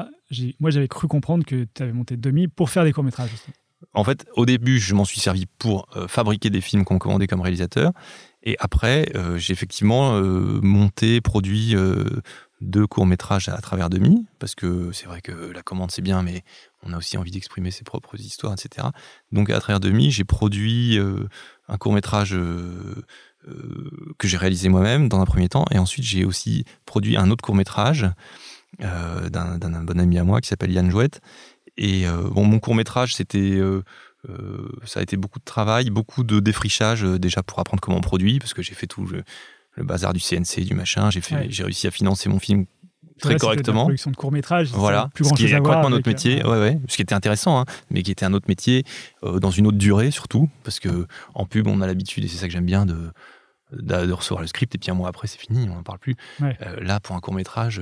moi, j'avais cru comprendre que tu avais monté Dummy pour faire des courts-métrages. aussi. En fait, au début, je m'en suis servi pour euh, fabriquer des films qu'on commandait comme réalisateur. Et après, j'ai effectivement monté, produit deux courts-métrages à travers Demi, parce que c'est vrai que la commande, c'est bien, mais on a aussi envie d'exprimer ses propres histoires, etc. Donc, à travers Demi, j'ai produit un court-métrage que j'ai réalisé moi-même dans un premier temps. Et ensuite, j'ai aussi produit un autre court-métrage euh, d'un bon ami à moi qui s'appelle Yann Jouette. Et euh, bon, mon court métrage, c'était, euh, euh, ça a été beaucoup de travail, beaucoup de défrichage euh, déjà pour apprendre comment on produit, parce que j'ai fait tout le, le bazar du CNC, du machin. J'ai fait, Ouais. j'ai réussi à financer mon film très de la correctement. production de courts-métrages. Voilà, plus ce qui est complètement un autre avec, métier, euh, ouais, ouais, ce qui était intéressant, hein, mais qui était un autre métier euh, dans une autre durée surtout, parce que en pub on a l'habitude et c'est ça que j'aime bien de, de, de recevoir le script et puis un mois après c'est fini, on n'en parle plus. Ouais. Euh, là pour un court métrage,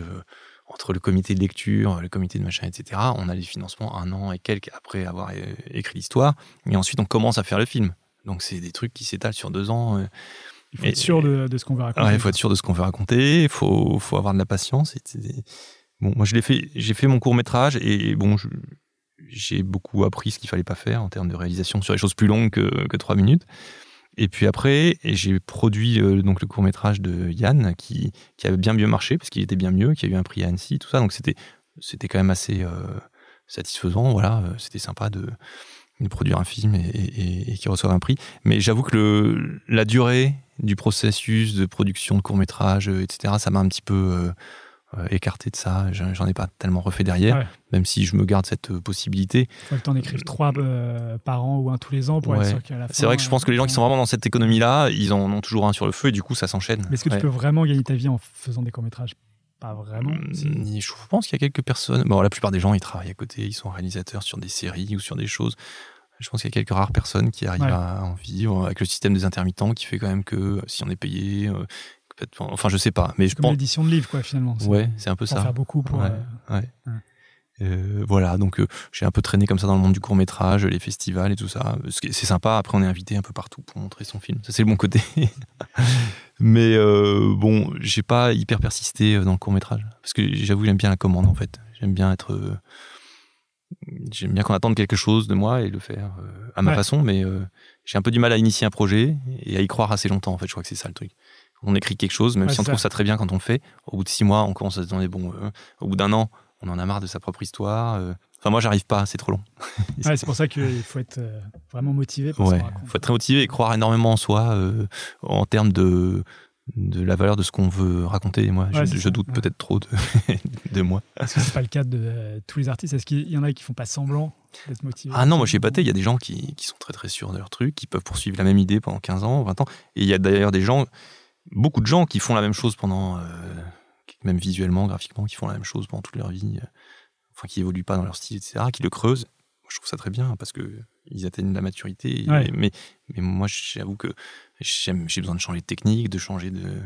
entre le comité de lecture, le comité de machin, etc., on a les financements un an et quelques après avoir écrit l'histoire, et ensuite on commence à faire le film. Donc c'est des trucs qui s'étalent sur deux ans. Il faut Et- être sûr de, de ce qu'on va raconter. Ouais, il faut être sûr de ce qu'on veut raconter, il faut, faut avoir de la patience. et Bon, moi, je l'ai fait, j'ai fait mon court métrage et bon, j'ai beaucoup appris ce qu'il fallait pas faire en termes de réalisation sur les choses plus longues que, que trois minutes. Et puis après, j'ai produit euh, donc le court métrage de Yann qui, qui avait bien mieux marché parce qu'il était bien mieux, qui a eu un prix à Annecy, tout ça. Donc c'était, c'était quand même assez euh, satisfaisant. Voilà, euh, c'était sympa de, de produire un film et, et, et qui reçoive un prix. Mais j'avoue que le, la durée du processus de production de court métrage, etc., ça m'a un petit peu euh, euh, écarté de ça. J'en ai pas tellement refait derrière, Ouais. même si je me garde cette euh, possibilité. Il faut que tu en écrives trois euh, par an ou un tous les ans pour être sûr qu'à la fin. C'est vrai que je pense que les gens qui sont vraiment dans cette économie-là, ils en ont toujours un sur le feu et du coup, ça s'enchaîne. Mais est-ce que Ouais. tu peux vraiment gagner ta vie en faisant des courts-métrages? Pas vraiment. Mm, Je pense qu'il y a quelques personnes. Bon, la plupart des gens, ils travaillent à côté, ils sont réalisateurs sur des séries ou sur des choses. Je pense qu'il y a quelques rares personnes qui arrivent Ouais. à en vivre avec le système des intermittents qui fait quand même que si on est payé, euh, enfin, je sais pas, mais je Comme pense. l'édition de livres, quoi, finalement. Ouais, c'est un peu ça. faire beaucoup pour. Ouais. euh, Euh, voilà, donc euh, j'ai un peu traîné comme ça dans le monde du court métrage, les festivals et tout ça. C'est sympa. Après, on est invité un peu partout pour montrer son film. Ça, c'est le bon côté. Mais euh, bon, j'ai pas hyper persisté euh, dans le court métrage parce que j'avoue, j'aime bien la commande en fait. J'aime bien être. euh, J'aime bien qu'on attende quelque chose de moi et le faire euh, à ma Ouais. façon, mais j'ai un peu du mal à initier un projet et à y croire assez longtemps. En fait, je crois que c'est ça le truc. On écrit quelque chose, même Ouais, si on trouve ça. très bien quand on le fait. Au bout de six mois, on commence à se demander bon, au bout d'un an, on en a marre de sa propre histoire. Enfin, moi, j'arrive pas, c'est trop long. Ouais, c'est pour ça qu'il faut être euh, vraiment motivé Ouais, raconter. faut être très motivé et croire énormément en soi euh, en termes de de la valeur de ce qu'on veut raconter. Moi, Ouais, je, je doute peut-être trop de, de moi. Est-ce que c'est pas le cas de euh, tous les artistes? Est-ce qu'il y en a qui font pas semblant d'être motivés? Ah non, moi, chez Pathé, il y a des gens qui, qui sont très très sûrs de leur truc, qui peuvent poursuivre la même idée pendant 15 ans, 20 ans. Et il y a d'ailleurs des gens, beaucoup de gens qui font la même chose pendant, euh, même visuellement, graphiquement, qui font la même chose pendant toute leur vie. Enfin qui évoluent pas dans leur style, etc., qui le creusent. Moi, je trouve ça très bien parce que ils atteignent la maturité. et- mais, mais moi, j'avoue que j'ai besoin de changer de technique, de changer de,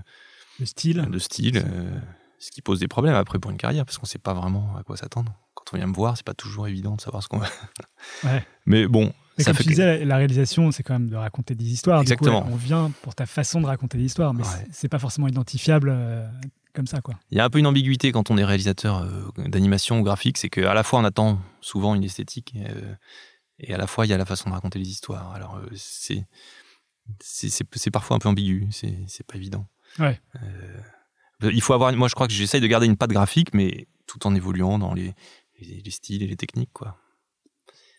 Le style. de style, euh, ce qui pose des problèmes après pour une carrière parce qu'on sait pas vraiment à quoi s'attendre. Quand on vient me voir, c'est pas toujours évident de savoir ce qu'on va. Ouais. Mais bon, Mais ça comme fait tu disais, la- la réalisation, c'est quand même de raconter des histoires. Du coup, Exactement. on vient pour ta façon de raconter des histoires, mais Ouais. c'est pas forcément identifiable euh, comme ça, quoi. Il y a un peu une ambiguïté quand on est réalisateur euh, d'animation ou graphique, c'est qu'à la fois on attend souvent une esthétique euh, et à la fois il y a la façon de raconter les histoires. Alors euh, c'est c'est- parfois un peu ambigu, c'est c'est pas évident. Ouais. Euh, il faut avoir, moi je crois que j'essaye de garder une patte graphique, mais tout en évoluant dans les, les, les styles et les techniques, quoi.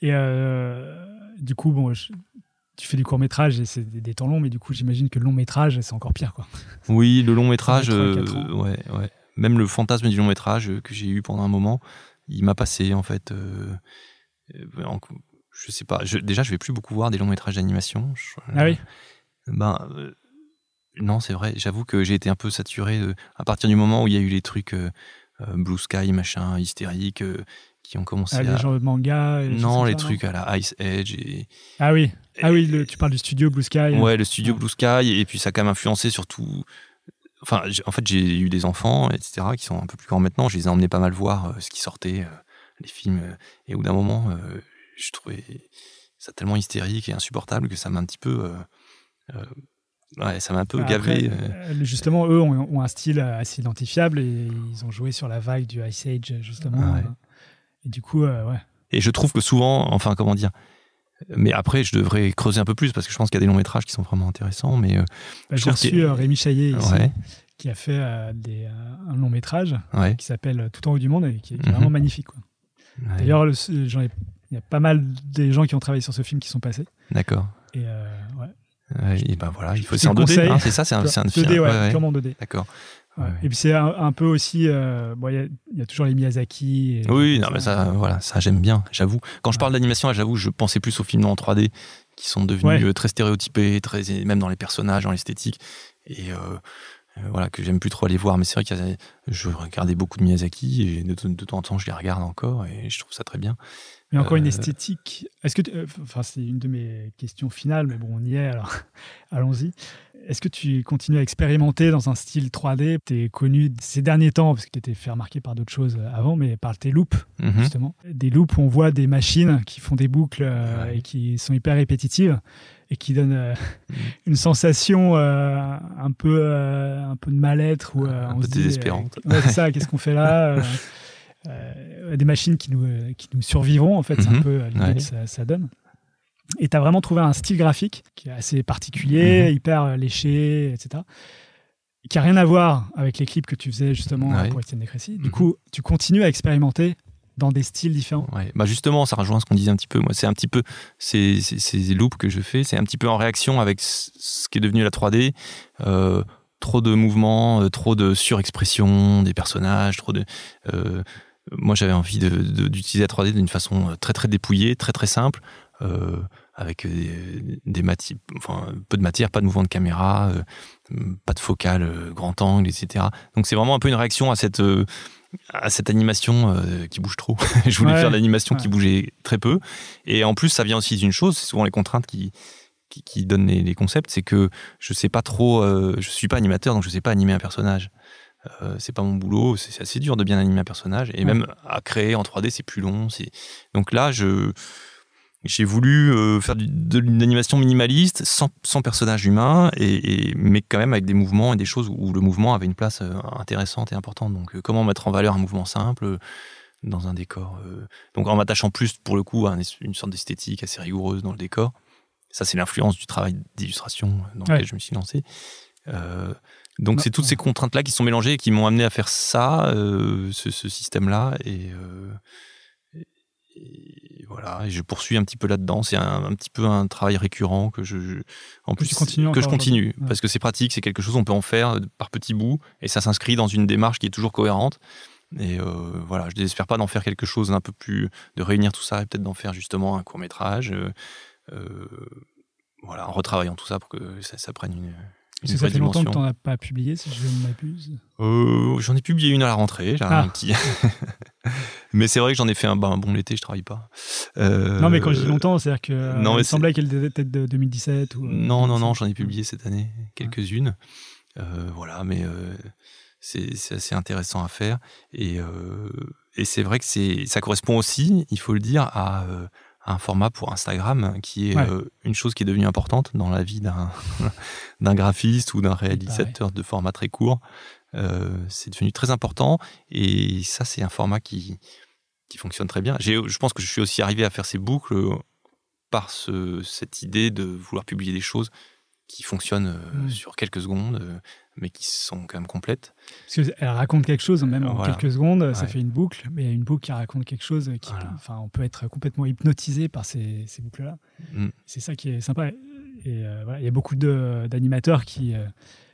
Et euh, du coup, bon, je- tu fais du court métrage et c'est des, des temps longs, mais du coup, j'imagine que le long métrage, c'est encore pire, quoi. Oui, le long métrage, euh, ouais, ouais. Même le fantasme du long métrage euh, que j'ai eu pendant un moment, il m'a passé en fait. euh, euh, en- je sais pas. je- déjà, je vais plus beaucoup voir des longs métrages d'animation. Ah oui Ben non, c'est vrai. J'avoue que j'ai été un peu saturé à partir du moment où il y a eu les trucs Blue Sky, machin, hystérique, qui ont commencé Ah, à. les genres de manga. non, les ça, trucs à la Ice Edge et. Ah oui, ah oui le- tu parles du studio Blue Sky. hein. Ouais, le studio. Blue Sky, et puis ça a quand même influencé surtout. Enfin, en fait, j'ai eu des enfants, etc., qui sont un peu plus grands maintenant. Je les ai emmenés pas mal voir euh, ce qui sortait, euh, les films. euh, et au bout d'un moment, je trouvais ça tellement hystérique et insupportable que ça m'a un petit peu. ouais, ça m'a un peu Après, gavé. Justement, eux ont, ont un style assez identifiable et ils ont joué sur la vague du Ice Age, justement. Ouais. euh, Et du coup, ouais. Et je trouve que souvent, enfin, comment dire. Mais après, je devrais creuser un peu plus parce que je pense qu'il y a des longs métrages qui sont vraiment intéressants. Mais euh, Bah, J'ai reçu a- euh, Rémi Chaillet ici, ouais, qui a fait euh, des, euh, un long métrage ouais. qui s'appelle Tout en haut du monde et qui, qui est Mhm. vraiment magnifique. ouais. D'ailleurs, le- j'en ai- il y a pas mal des gens qui ont travaillé sur ce film qui sont passés. D'accord. Et euh, ouais. Et ben voilà, il faut. Je C'est te en le 2D, conseille. hein, c'est ça, c'est un, c'est un 2D, film. ouais, ouais, ouais. purement 2D. D'accord. Ouais. Et puis c'est un, un peu aussi, euh, bon, il y, a- il y a toujours les Miyazaki. et- Oui, non, mais ça, voilà, ça j'aime bien, j'avoue. Quand je parle d'animation, j'avoue, je pensais plus aux films en 3D qui sont devenus Ouais. euh, très stéréotypés, très, même dans les personnages, dans l'esthétique. Et euh, voilà, que j'aime plus trop aller voir. Mais c'est vrai que je regardais beaucoup de Miyazaki et de, de temps en temps, je les regarde encore et je trouve ça très bien. Mais encore une esthétique. Est-ce que, tu- enfin, c'est une de mes questions finales, mais bon, on y est, alors allons-y. Est-ce que tu continues à expérimenter dans un style 3D Tu es connu ces derniers temps, parce que tu étais fait remarquer par d'autres choses avant, mais par tes loops, Mhm. justement. Des loops où on voit des machines qui font des boucles euh, Ouais. et qui sont hyper répétitives et qui donnent euh, Mhm. une sensation euh, un, peu, euh, un peu de mal-être. Ou, euh, Un on peu se dit, euh, désespérante. ouais, c'est ça, qu'est-ce qu'on fait là Euh, euh, Des machines qui nous, euh, qui nous survivront, en fait, c'est un Mhm. peu euh, l'idée Ouais. que ça, ça donne. Et tu as vraiment trouvé un style graphique qui est assez particulier, Mhm. hyper euh, léché, etc. Qui a rien à voir avec les clips que tu faisais justement pour Étienne Descrécy. Du Mhm. coup, tu continues à expérimenter dans des styles différents. Ouais. Bah justement, ça rejoint ce qu'on disait un petit peu. Moi, c'est un petit peu ces, ces, ces loops que je fais, c'est un petit peu en réaction avec ce qui est devenu la 3D. Euh, trop de mouvements, euh, trop de surexpression des personnages, trop de. euh, moi, j'avais envie d'utiliser la 3D d'une façon très très dépouillée, très très simple, euh, avec des, des mati- enfin peu de matière, pas de mouvement de caméra, euh, pas de focale, euh, grand angle, etc. Donc c'est vraiment un peu une réaction à cette euh, à cette animation euh, qui bouge trop. je voulais Ouais, faire l'animation ouais. qui bougeait très peu. Et en plus, ça vient aussi d'une chose, c'est souvent les contraintes qui, qui, qui donnent les, les concepts, c'est que je sais pas trop, euh, je suis pas animateur, donc je sais pas animer un personnage. Euh, c'est pas mon boulot, c'est assez dur de bien animer un personnage. Et Ouais. même à créer en 3D, c'est plus long. Donc là, je j'ai voulu euh, faire du- de l'animation minimaliste, sans, sans personnage humain, et, et- mais quand même avec des mouvements et des choses où le mouvement avait une place euh, intéressante et importante. Donc, euh, comment mettre en valeur un mouvement simple dans un décor Donc, en m'attachant plus, pour le coup, à une sorte d'esthétique assez rigoureuse dans le décor. Ça, c'est l'influence du travail d'illustration dans lequel Ouais. je me suis lancé. Euh, donc, Non, c'est toutes ces contraintes-là qui sont mélangées et qui m'ont amené à faire ça, euh, ce, ce système-là. Et, euh, et voilà, et je poursuis un petit peu là-dedans. C'est un, un petit peu un travail récurrent que je, je- en plus que je continue. Ouais. parce que c'est pratique, c'est quelque chose on peut en faire par petits bouts et ça s'inscrit dans une démarche qui est toujours cohérente. Et euh, voilà, je désespère pas d'en faire quelque chose d'un peu plus, de réunir tout ça et peut-être d'en faire justement un court métrage. euh, euh, voilà, en retravaillant tout ça pour que ça, ça prenne une, Parce que ça fait longtemps que tu n'en as pas publié, si je ne m'abuse. Euh, J'en ai publié une à la rentrée, là, Ah. un petit. Mais c'est vrai que j'en ai fait un, un bon l'été, je travaille pas. Euh, Non, mais quand je dis longtemps, c'est-à-dire que euh, non, il mais me c'est- semblait qu'elle était peut-être de 2017 ou. euh, Non, non, non, 2005. j'en ai publié cette année quelques-unes. Euh, voilà, mais euh, c'est assez intéressant à faire. Et, euh, et c'est vrai que ça correspond aussi, il faut le dire, à, euh, un format pour Instagram qui est Ouais. euh, une chose qui est devenue importante dans la vie d'un d'un graphiste ou d'un réalisateur de format très court. Euh, c'est devenu très important et ça, c'est un format qui, qui fonctionne très bien. Je pense que je suis aussi arrivé à faire ces boucles euh, par ce- cette idée de vouloir publier des choses qui fonctionnent euh, Mm. sur quelques secondes, mais qui sont quand même complètes. Parce qu'elle raconte quelque chose, même en Voilà. quelques secondes, ça fait une boucle, mais une boucle qui raconte quelque chose. Qui, Voilà. Enfin, on peut être complètement hypnotisé par ces, ces boucles-là. Mm. C'est ça qui est sympa. Et euh, voilà, il y a beaucoup d'animateurs qui, euh,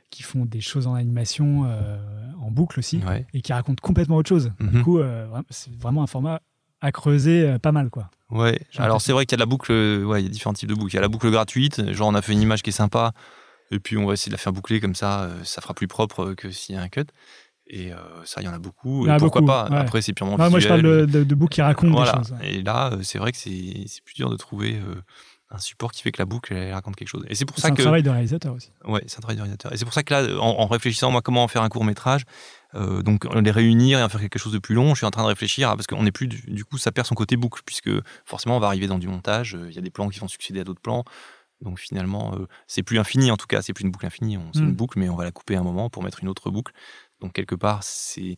qui font des choses en animation euh, en boucle aussi Ouais. et qui racontent complètement autre chose. Du Mhm. coup, euh, c'est vraiment un format à creuser euh, pas mal, quoi. Ouais. Alors c'est vrai qu'il y a de la boucle, ouais, il y a différents types de boucles. Il y a la boucle gratuite, genre on a fait une image qui est sympa, et puis on va essayer de la faire boucler comme ça, ça fera plus propre que s'il y a un cut. Et euh, ça, il y en a beaucoup. Et pourquoi beaucoup, pas? ouais. Après, c'est purement Non, moi, je parle visuel. de, de, de boucles qui racontent voilà. des choses. ouais. Et là, c'est vrai que c'est c'est plus dur de trouver euh, un support qui fait que la boucle elle, raconte quelque chose. Et c'est pour ça un que travail de réalisateur aussi. ouais, c'est un travail d'orientateur. Et c'est pour ça que là, en, en réfléchissant moi comment en faire un court métrage, euh, donc les réunir et en faire quelque chose de plus long, je suis en train de réfléchir parce qu'on n'est plus du, du coup ça perd son côté boucle puisque forcément on va arriver dans du montage. euh, Il y a des plans qui vont succéder à d'autres plans. Donc finalement, euh, c'est plus infini en tout cas, c'est plus une boucle infinie. C'est Mm. une boucle, mais on va la couper à un moment pour mettre une autre boucle. Donc quelque part, c'est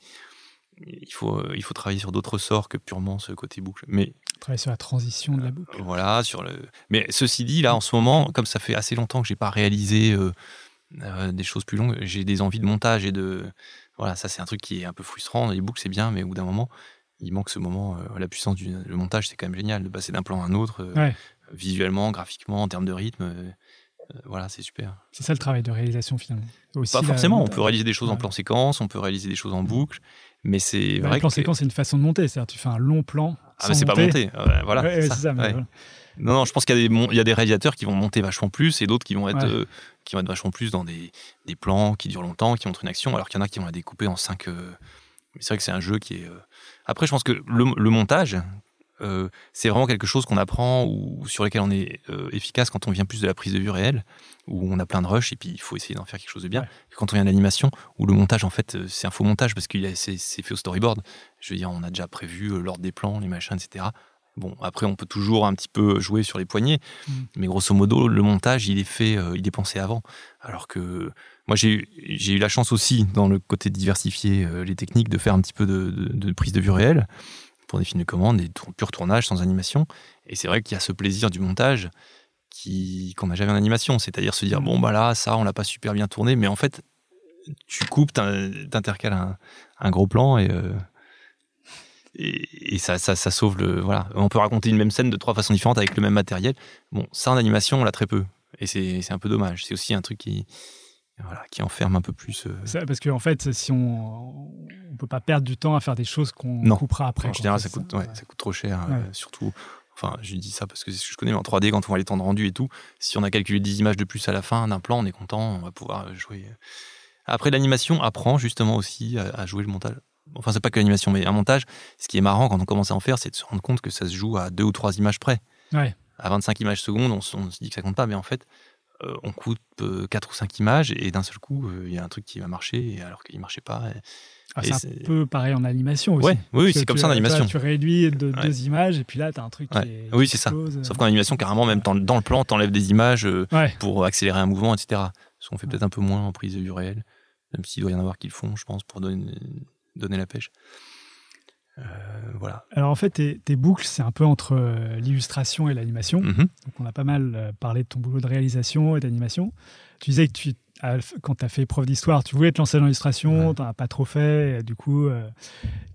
il faut, euh, il faut travailler sur d'autres sorts que purement ce côté boucle. Mais Travailler sur la transition de la boucle. voilà, sur le. Mais ceci dit, là, en ce moment, comme ça fait assez longtemps que j'ai pas réalisé euh, euh, des choses plus longues, j'ai des envies de montage et de. Voilà, ça c'est un truc qui est un peu frustrant. Les boucles c'est bien, mais au bout d'un moment, il manque ce moment. euh, la puissance du le montage, c'est quand même génial de passer d'un plan à un autre, euh, Ouais. visuellement, graphiquement, en termes de rythme. euh, euh, voilà, c'est super. C'est ça le travail de réalisation finalement. Aussi, Pas la- forcément, on peut réaliser des choses en plan séquence, on peut réaliser des choses en boucle, mais c'est Bah, vrai le plan que. séquence, c'est une façon de monter. C'est-à-dire, tu fais un long plan. Ah, mais c'est pas. Ouais, voilà. Ouais, ça, c'est ça. mais ouais. voilà. Non, non, je pense qu'il y, a des mon- il y a des réalisateurs qui vont monter vachement plus et d'autres qui vont être Ouais. euh, qui vont être vachement plus dans des, des plans qui durent longtemps, qui montrent une action, alors qu'il y en a qui vont la découper en cinq. euh, Mais c'est vrai que c'est un jeu qui est. euh, Après, je pense que le, le montage, euh, c'est vraiment quelque chose qu'on apprend ou sur lequel on est euh, efficace quand on vient plus de la prise de vue réelle, où on a plein de rush et puis il faut essayer d'en faire quelque chose de bien. Ouais. Quand on vient d'animation, où le montage, en fait, euh, c'est un faux montage parce que c'est fait au storyboard. Je veux dire, on a déjà prévu l'ordre des plans, les machins, etc. Bon, après, on peut toujours un petit peu jouer sur les poignets, Mm. mais grosso modo, le montage, il est fait, euh, il est pensé avant. Alors que moi, j'ai eu- j'ai eu la chance aussi, dans le côté de diversifier euh, les techniques, de faire un petit peu de, de- de prise de vue réelle pour des films de commande, des purs tournages sans animation. Et c'est vrai qu'il y a ce plaisir du montage qui qu'on n'a jamais en animation, c'est-à-dire se dire bon bah là, ça, on l'a pas super bien tourné, mais en fait, tu coupes, t'in- t'intercales un, un gros plan et euh, et, ça, ça, ça sauve le. Voilà. On peut raconter une même scène de trois façons différentes avec le même matériel. Bon, ça en animation, on l'a très peu. Et c'est un peu dommage. C'est aussi un truc qui, voilà, qui enferme un peu plus. euh, Ça, parce qu'en fait, si on on peut pas perdre du temps à faire des choses qu'on coupera après. en général, C'est ça coûte, ouais, ça coûte trop cher. Ouais. euh, surtout, enfin, je dis ça parce que c'est ce que je connais, mais en 3D, quand on voit les temps de rendu et tout, si on a calculé 10 images de plus à la fin d'un plan, on est content, on va pouvoir jouer. Après, l'animation apprend justement aussi à, à jouer le montage. Enfin, c'est pas que l'animation, mais un montage, ce qui est marrant quand on commence à en faire, c'est de se rendre compte que ça se joue à deux ou trois images près. À 25 images secondes, on, se- on se dit que ça compte pas, mais en fait, euh, on coupe euh, 4 ou 5 images et d'un seul coup, euh, il y a un truc qui va marcher alors qu'il marchait pas. et- Ah, c'est un peu pareil en animation aussi. Ouais, oui, c'est comme tu- ça en animation. Tu réduis de Ouais. deux images et puis là, tu as un truc Ouais. qui est. Oui, c'est ça. Sauf qu'en animation, carrément, même dans, le plan, t'enlèves des images euh, pour accélérer un mouvement, etc. Ce qu'on fait peut-être un peu moins en prise de vue réelle, même s'il doit y en avoir qui le font, je pense, pour donner, donner la pêche. Euh, voilà. Alors en fait, tes, tes boucles, c'est un peu entre euh, l'illustration et l'animation. Mhm. Donc on a pas mal euh, parlé de ton boulot de réalisation et d'animation. Tu disais que tu, quand tu as fait prof d'histoire, tu voulais te lancer dans l'illustration, Ouais. tu n'en as pas trop fait, et du coup,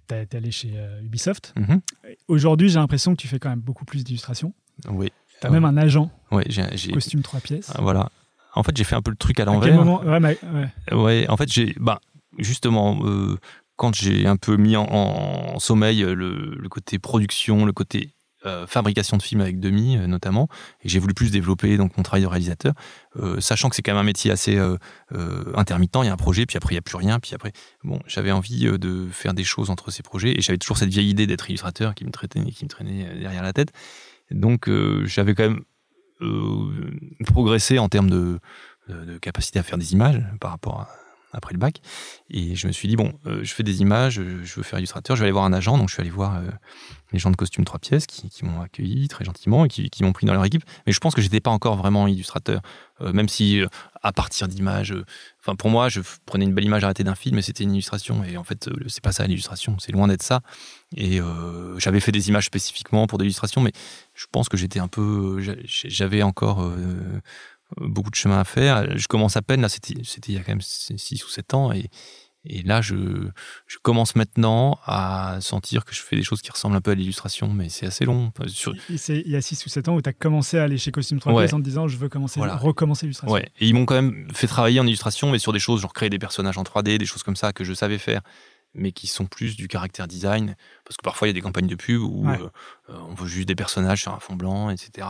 tu es allé chez euh, Ubisoft. Mhm. Aujourd'hui, j'ai l'impression que tu fais quand même beaucoup plus d'illustration. Oui. Tu as même un agent, Ouais, j'ai, costume trois pièces. ah, voilà. En fait, j'ai fait un peu le truc à l'envers. moment? Ouais, ouais. Ouais, en fait, j'ai, bah, justement, euh, quand j'ai un peu mis en, sommeil euh, le, côté production, le côté euh, fabrication de films avec demi euh, notamment et j'ai voulu plus développer donc mon travail de réalisateur sachant que c'est quand même un métier assez intermittent il y a un projet puis après il y a plus rien puis après bon j'avais envie de faire des choses entre ces projets et j'avais toujours cette vieille idée d'être illustrateur qui me traînait qui me traînait derrière la tête. Donc j'avais quand même progressé en termes de, de capacité à faire des images par rapport à après le bac. Et je me suis dit bon euh, je fais des images euh, je veux faire illustrateur je vais aller voir un agent. Donc je suis allé voir euh, les gens de costume trois pièces qui, m'ont accueilli très gentiment et qui, m'ont pris dans leur équipe. Mais je pense que j'étais pas encore vraiment illustrateur. Même si à partir d'images enfin pour moi je prenais une belle image arrêtée d'un film et c'était une illustration. Et en fait c'est pas ça l'illustration. C'est loin d'être ça. Et j'avais fait des images spécifiquement pour des illustrations mais je pense que j'étais un peu j'a- j'avais encore beaucoup de chemin à faire. Je commence à peine, là, c'était il y a quand même 6 ou 7 ans, et, et là, je, je commence maintenant à sentir que je fais des choses qui ressemblent un peu à l'illustration, mais c'est assez long. Sur, C'est il y a 6 ou 7 ans où tu as commencé à aller chez Costume 3 Ouais. en te disant je veux commencer, Voilà. recommencer l'illustration. ouais. Et ils m'ont quand même fait travailler en illustration, mais sur des choses, genre créer des personnages en 3D, des choses comme ça que je savais faire, mais qui sont plus du caractère design, parce que parfois il y a des campagnes de pub où Ouais. euh, euh, on veut juste des personnages sur un fond blanc, etc.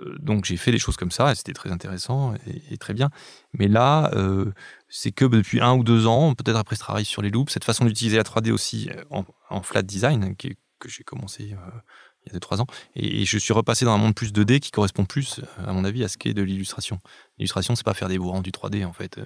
Euh, donc j'ai fait des choses comme ça, et c'était très intéressant et, très bien. Mais là, euh, c'est que depuis un ou deux ans, peut-être après ce travail sur les loops, cette façon d'utiliser la 3D aussi en, flat design, que j'ai commencé euh, il y a 2-3 ans, et, je suis repassé dans un monde plus 2D qui correspond plus, à mon avis, à ce qu'est de l'illustration. L'illustration, c'est pas faire des beaux rendus 3D, en fait.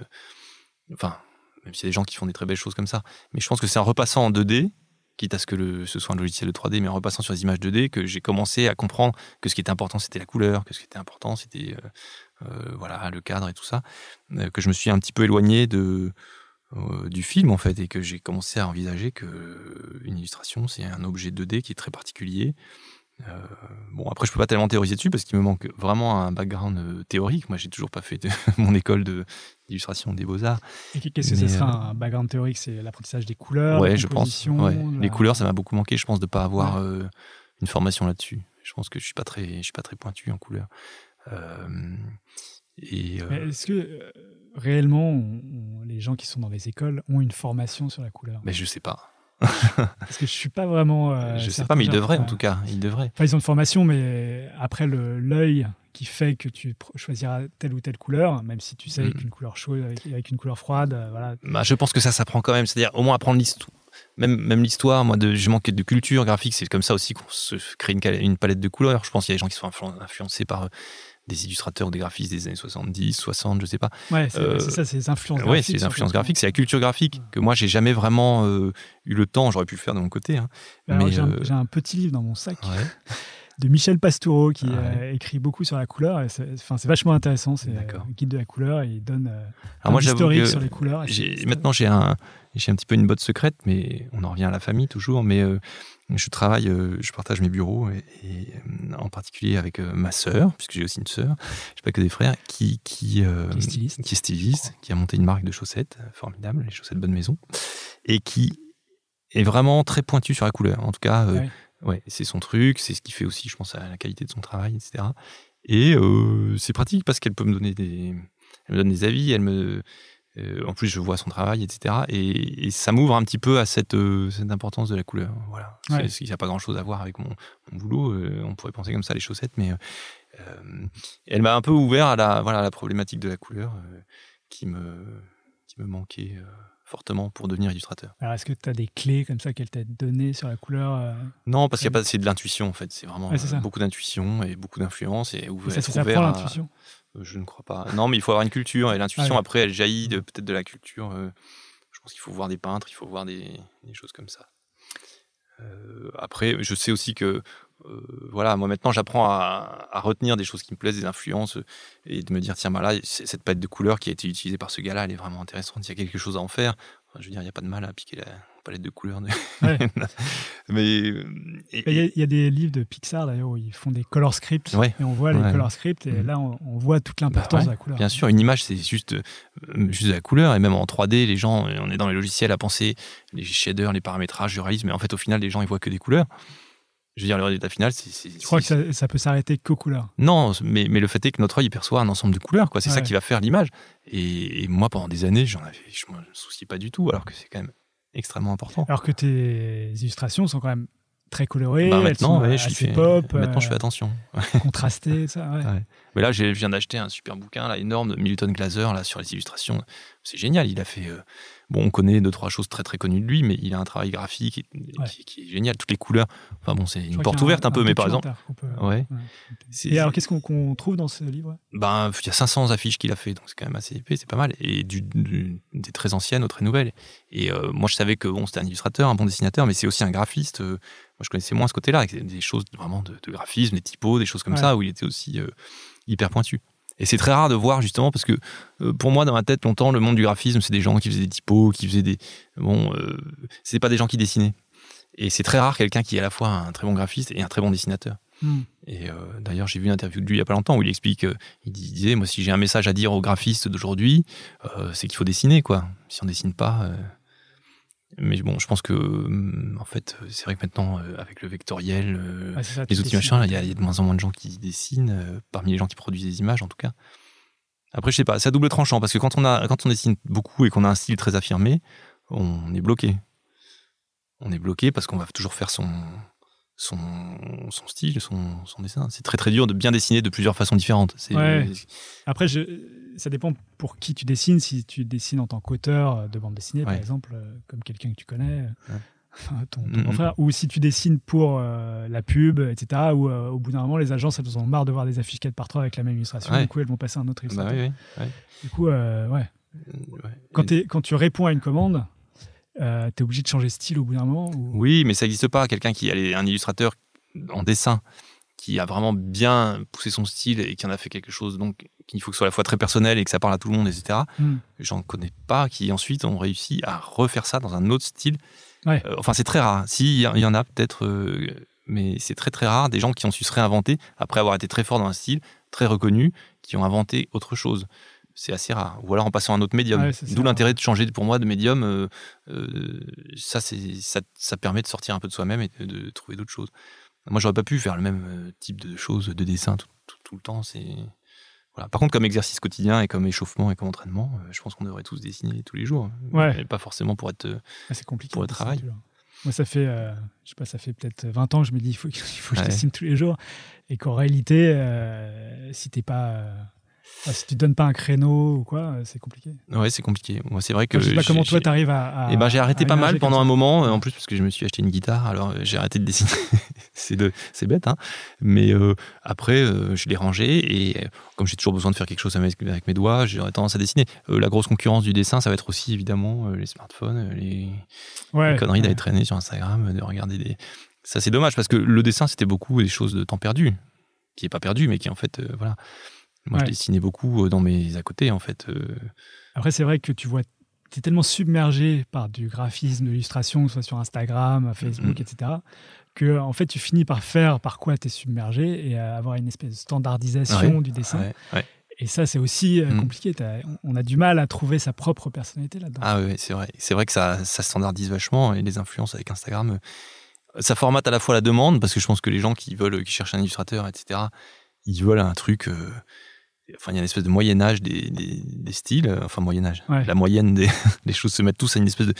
Enfin, même s'il y a des gens qui font des très belles choses comme ça. Mais je pense que c'est en repassant en 2D, quitte à ce que ce soit un logiciel de 3D, mais en repassant sur les images 2D, que j'ai commencé à comprendre que ce qui était important, c'était la couleur, que ce qui était important, c'était euh, euh, voilà, le cadre et tout ça, euh, que je me suis un petit peu éloigné de, du film, en fait, et que j'ai commencé à envisager que une illustration, c'est un objet 2D qui est très particulier. Euh, bon, après, je peux pas tellement théoriser dessus parce qu'il me manque vraiment un background euh, théorique. Moi, j'ai toujours pas fait de mon école de- d'illustration des beaux-arts. Et qu'est-ce que ce sera euh, un background théorique? C'est l'apprentissage des couleurs, ouais, je pense. composition, ouais. la- Les couleurs, ça m'a beaucoup manqué. Je pense de pas avoir euh, une formation là-dessus. Je pense que je suis pas très, je suis pas très pointu en couleur. Et Mais Est-ce que réellement on- on- les gens qui sont dans les écoles ont une formation sur la couleur? Mais je sais pas. Parce que je suis pas vraiment. euh, je sais pas, mais ils Genre, devraient en tout cas. Ils devraient. Enfin, ils ont une formation, mais après l'œil qui fait que tu choisiras telle ou telle couleur, même si tu sais Mhm. qu'une couleur chaude avec, avec une couleur froide, euh, voilà. Bah, je pense que ça s'apprend quand même. C'est-à-dire au moins apprendre l'histoire. Même, même l'histoire, moi, de, je manquais de culture graphique. C'est comme ça aussi qu'on se crée une, palette de couleurs. Je pense qu'il y a des gens qui sont influ- influencés par euh, des illustrateurs ou des graphistes des années 70, 60, je sais pas. Ouais, c'est Euh, ça, c'est les influences Oui, graphiques. c'est les influences graphiques, c'est la culture graphique que moi j'ai jamais vraiment euh, eu le temps. J'aurais pu le faire de mon côté. hein. Alors, mais, j'ai un- euh, j'ai un, petit livre dans mon sac Ouais. de Michel Pastoureau qui Ah ouais. euh, écrit beaucoup sur la couleur. C'est vachement intéressant. C'est un guide de la couleur et il donne euh, Alors moi historique que sur les couleurs. maintenant j'ai un j'ai un petit peu une botte secrète, mais on en revient à la famille toujours. Mais euh, je travaille, euh, je partage mes bureaux et, et, euh, en particulier avec euh, ma sœur, puisque j'ai aussi une sœur, j'ai pas que des frères, qui qui, euh, Qui est styliste. qui est styliste, qui a monté une marque de chaussettes euh, formidable, les chaussettes Bonne Maison, et qui est vraiment très pointu sur la couleur. En tout cas, euh, Ouais. Ouais, c'est son truc, c'est ce qui fait aussi, je pense, à la qualité de son travail, etc. Et euh, c'est pratique parce qu'elle peut me donner des, elle me donne des avis, elle me, euh, en plus je vois son travail, etc. Et, et ça m'ouvre un petit peu à cette, euh, cette importance de la couleur. Voilà. Ouais. Il n'y a pas grand chose à voir avec mon, mon boulot. on pourrait penser comme ça les chaussettes, mais elle m'a un peu ouvert à la, voilà, à la problématique de la couleur qui me, qui me manquait. Fortement pour devenir illustrateur. Alors, est-ce que tu as des clés comme ça qu'elle t'a données sur la couleur euh, Non, parce qu'il y a pas c'est de l'intuition en fait. C'est vraiment Ouais, c'est euh, beaucoup d'intuition et beaucoup d'influence et et ouvert, être ça s'apprend ouvert l'intuition. Euh, Je ne crois pas. Non, mais il faut avoir une culture et l'intuition Ah ouais. après elle jaillit peut-être de la culture. euh, je pense qu'il faut voir des peintres, il faut voir des, des choses comme ça. Après, je sais aussi que voilà, moi maintenant j'apprends à, à retenir des choses qui me plaisent, des influences euh, et de me dire tiens bah là cette palette de couleurs qui a été utilisée par ce gars-là, elle est vraiment intéressante. Il y a quelque chose à en faire. Enfin, je veux dire, il n'y a pas de mal à piquer la palette de couleurs. de- Ouais. mais euh, Il y, a- il y a des livres de Pixar d'ailleurs où ils font des color scripts Ouais. et on voit les color scripts et Mhm. là on, on voit toute l'importance Bah de la couleur. Bien sûr, une image, c'est juste, euh, juste de la couleur. Et même en 3D, les gens, on est dans les logiciels à penser les shaders, les paramétrages, le réalisme. Mais en fait, au final, les gens, ils voient que des couleurs. Je veux dire, le résultat final, c'est. Je crois que ça, ça peut s'arrêter qu'aux couleurs? Non, mais, mais le fait est que notre œil il perçoit un ensemble de couleurs. quoi. C'est ça qui va faire l'image. Et, et moi, pendant des années, j'en avais, je me souciais pas du tout, alors que c'est quand même extrêmement important. Alors que tes illustrations sont quand même très colorées, Bah, elles maintenant, sont ouais, je fais, pop, maintenant, je euh, fais attention. contrastées, ça. ouais. Ouais. Mais là, je viens d'acheter un super bouquin là, énorme de Milton Glaser là, sur les illustrations. C'est génial. Il a fait. euh, bon, on connaît deux, trois choses très très connues de lui, mais il a un travail graphique qui, Ouais. qui- qui est génial. Toutes les couleurs. Enfin bon, c'est une porte ouverte un, peu, mais par exemple. peut- Ouais. Et alors, qu'est-ce qu'on trouve dans ce livre? Ben, il y a 500 affiches qu'il a fait, donc c'est quand même assez épais, c'est pas mal. Et du, du- des très anciennes aux très nouvelles. Et euh, moi, je savais que bon, c'était un illustrateur, un bon dessinateur, mais c'est aussi un graphiste. euh, moi, je connaissais moins ce côté-là, avec des choses vraiment de, de graphisme, des typos, des choses comme Ouais. ça, où il était aussi euh, hyper pointu. Et c'est très rare de voir justement parce que euh, pour moi dans ma tête longtemps le monde du graphisme c'est des gens qui faisaient des typos, qui faisaient des bon euh, c'est pas des gens qui dessinaient. Et c'est très rare quelqu'un qui est à la fois un très bon graphiste et un très bon dessinateur. Hmm. Et euh, d'ailleurs, j'ai vu une interview de lui il y a pas longtemps où il explique, euh, il dis- disait, moi, si j'ai un message à dire aux graphistes d'aujourd'hui, euh, c'est qu'il faut dessiner, quoi. Si on dessine pas. Euh, Mais bon, je pense que, hum, en fait, euh, c'est vrai que maintenant, euh, avec le vectoriel, euh, Ouais, c'est ça, les outils dessines. machin, là, il y, y a de moins en moins de gens qui dessinent, euh, parmi les gens qui produisent des images, en tout cas. Après, je sais pas, c'est à double tranchant, parce que quand on, a, quand on dessine beaucoup et qu'on a un style très affirmé, on est bloqué. On est bloqué parce qu'on va toujours faire son, son, son style, son, son dessin. C'est très très dur de bien dessiner de plusieurs façons différentes. Ouais. Après, je, ça dépend pour qui tu dessines. Si tu dessines en tant qu'auteur de bande dessinée, par exemple, euh, comme quelqu'un que tu connais, euh, Ouais. enfin, ton, ton Mhm. grand frère, ou si tu dessines pour euh, la pub, etc., euh, au bout d'un moment, les agences, elles en ont marre de voir des affiches 4 par 3 avec la même illustration. Du coup, elles vont passer à un autre Bah illustrateur. Du coup, euh, ouais. Quand, t'es- quand tu réponds à une commande, euh, tu es obligé de changer de style au bout d'un moment ou... Oui, mais ça n'existe pas. Quelqu'un qui est un illustrateur en dessin, qui a vraiment bien poussé son style et qui en a fait quelque chose, donc qu'il faut que ce soit à la fois très personnel et que ça parle à tout le monde, etc. Hmm. J'en connais pas qui ensuite ont réussi à refaire ça dans un autre style. Ouais. Euh, enfin, c'est très rare. Si, il y, en a peut-être, euh, mais c'est très très rare des gens qui ont su se réinventer après avoir été très forts dans un style, très reconnu, qui ont inventé autre chose. C'est assez rare. Ou alors en passant à un autre médium. Ouais, ça. D'où l'intérêt de changer pour moi de médium. euh, euh, ça, ça, ça permet de sortir un peu de soi-même et de, de trouver d'autres choses. Moi, j'aurais pas pu faire le même euh, type de choses, de dessin tout, tout- tout le temps. C'est voilà. Par contre, comme exercice quotidien et comme échauffement et comme entraînement, euh, je pense qu'on devrait tous dessiner tous les jours. Ouais. Et pas forcément pour être. euh, Ah, c'est compliqué. Pour le travail. Moi, ça fait, euh, je sais pas, ça fait peut-être 20 ans que je me dis, il faut, que- il faut que je Ouais. dessine tous les jours. Et qu'en réalité, euh, si t'es pas, enfin, si tu donnes pas un créneau ou quoi, c'est compliqué. Ouais, c'est compliqué. Moi, c'est vrai que. Je sais pas comment toi j'ai- t'arrives à. à- Eh ben, j'ai arrêté pas mal pendant un moment, euh, en plus parce que je me suis acheté une guitare, alors euh, j'ai arrêté de dessiner. c'est de- c'est bête, hein. Mais euh, après, euh, je l'ai rangé et euh, comme j'ai toujours besoin de faire quelque chose avec, avec mes doigts, j'ai tendance à dessiner. La grosse concurrence du dessin, ça va être aussi évidemment les smartphones, les, Ouais, les conneries ouais. d'aller traîner sur Instagram, de regarder des. Ça, c'est dommage parce que le dessin, c'était beaucoup des choses de temps perdu, qui est pas perdu, mais qui en fait, voilà. Moi, Ouais. je dessinais beaucoup euh, dans mes à côté, en fait. euh, Après, c'est vrai que tu vois, tu es tellement submergé par du graphisme, de l'illustration, que ce soit sur Instagram, Facebook, Mhm. etc., que en fait, tu finis par faire par quoi tu es submergé et avoir une espèce de standardisation Ouais, du dessin. ouais. Et ça, c'est aussi euh, Mhm. compliqué. On a du mal à trouver sa propre personnalité là-dedans. Ah oui, c'est vrai. C'est vrai que ça, ça standardise vachement et les influences avec Instagram, ça formate à la fois la demande parce que je pense que les gens qui veulent, qui cherchent un illustrateur, etc., ils veulent un truc. euh, Enfin, il y a une espèce de moyen âge des, des- des styles, euh, enfin moyen âge. Ouais. La moyenne des, des choses se mettent tous à une espèce de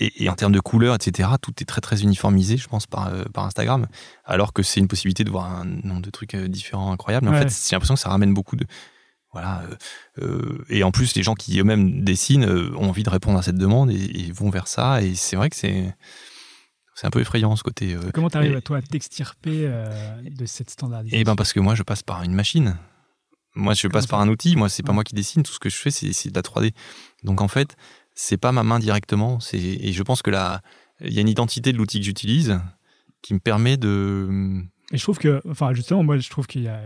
et, et en termes de couleurs, etc., tout est très très uniformisé, je pense, par, euh, par Instagram, alors que c'est une possibilité de voir un nombre de trucs euh, différents incroyables. Mais En fait, j'ai l'impression que ça ramène beaucoup de voilà. euh, et en plus, les gens qui eux-mêmes dessinent ont envie de répondre à cette demande et, et vont vers ça. Et c'est vrai que c'est c'est un peu effrayant ce côté. Comment tu arrives et- à toi à t'extirper de cette standardisation? Et ben parce que moi je passe par une machine. Moi je passe par un outil. Moi c'est pas moi qui dessine. Tout ce que je fais c'est de la 3D. Donc en fait c'est pas ma main directement. Et je pense que là il y a une identité de l'outil que j'utilise qui me permet de Et je trouve que, enfin, justement, moi, je trouve qu'il y a,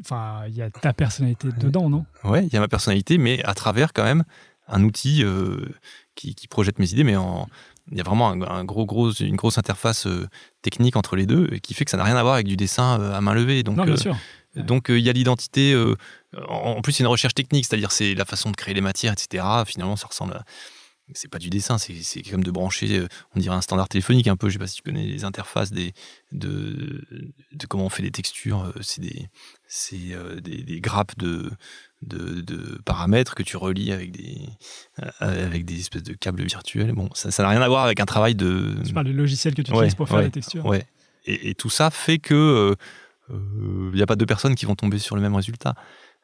enfin, il y a ta personnalité dedans, non? Ouais il y a ma personnalité mais à travers quand même un outil euh, qui, qui projette mes idées mais en il y a vraiment un, un gros, gros, une grosse interface euh, technique entre les deux qui fait que ça n'a rien à voir avec du dessin euh, à main levée. Donc, Non, bien sûr. Donc euh, il y a l'identité. euh, en plus, c'est une recherche technique, c'est-à-dire c'est la façon de créer les matières, etc. Finalement, ça ressemble à. C'est pas du dessin, c'est comme de brancher, euh, on dirait un standard téléphonique un peu. Je sais pas si tu connais les interfaces des, de, de comment on fait des textures. C'est des, des, des grappes de, de, de paramètres que tu relis avec des, avec des espèces de câbles virtuels. Bon, ça n'a rien à voir avec un travail de. Tu parles du logiciel que tu Ouais, utilises pour faire ouais, les textures. Ouais. Et, et tout ça fait que il n'y a pas deux personnes qui vont tomber sur le même résultat.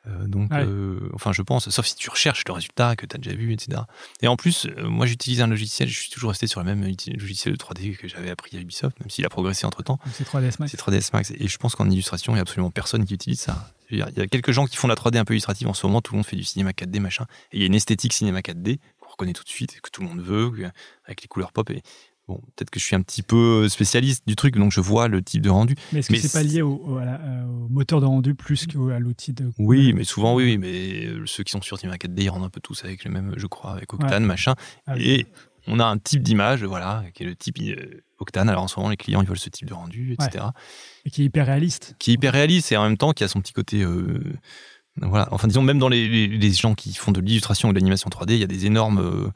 Euh, donc, Ouais. euh, enfin, je pense, sauf si tu recherches le résultat que tu as déjà vu, etc. Et en plus, euh, moi, j'utilise un logiciel, je suis toujours resté sur le même logiciel de 3D que j'avais appris à Ubisoft, même s'il a progressé entre temps. C'est 3ds Max. C'est 3ds Max. Et je pense qu'en illustration, il n'y a absolument personne qui utilise ça. Il y a quelques gens qui font de la 3D un peu illustrative en ce moment, tout le monde fait du cinéma 4D, machin. Et il y a une esthétique cinéma 4D qu'on reconnaît tout de suite, que tout le monde veut, avec les couleurs pop. Et bon, peut-être que je suis un petit peu spécialiste du truc, donc je vois le type de rendu. Mais est-ce que Mais c'est pas lié au, au- à la- euh, au moteur de rendu plus qu'à l'outil de. Oui, mais souvent, oui, oui, mais euh, ceux qui sont sur Cinema 4D, ils rendent un peu tous avec le même, je crois, avec Octane, machin. Ah oui. Et on a un type d'image, voilà, qui est le type euh, Octane. Alors en ce moment, les clients, ils veulent ce type de rendu, etc. Et qui est hyper réaliste. Qui est hyper réaliste et en même temps qui a son petit côté. euh, voilà, enfin, disons, même dans les, les- les gens qui font de l'illustration ou de l'animation 3D, il y a des énormes euh,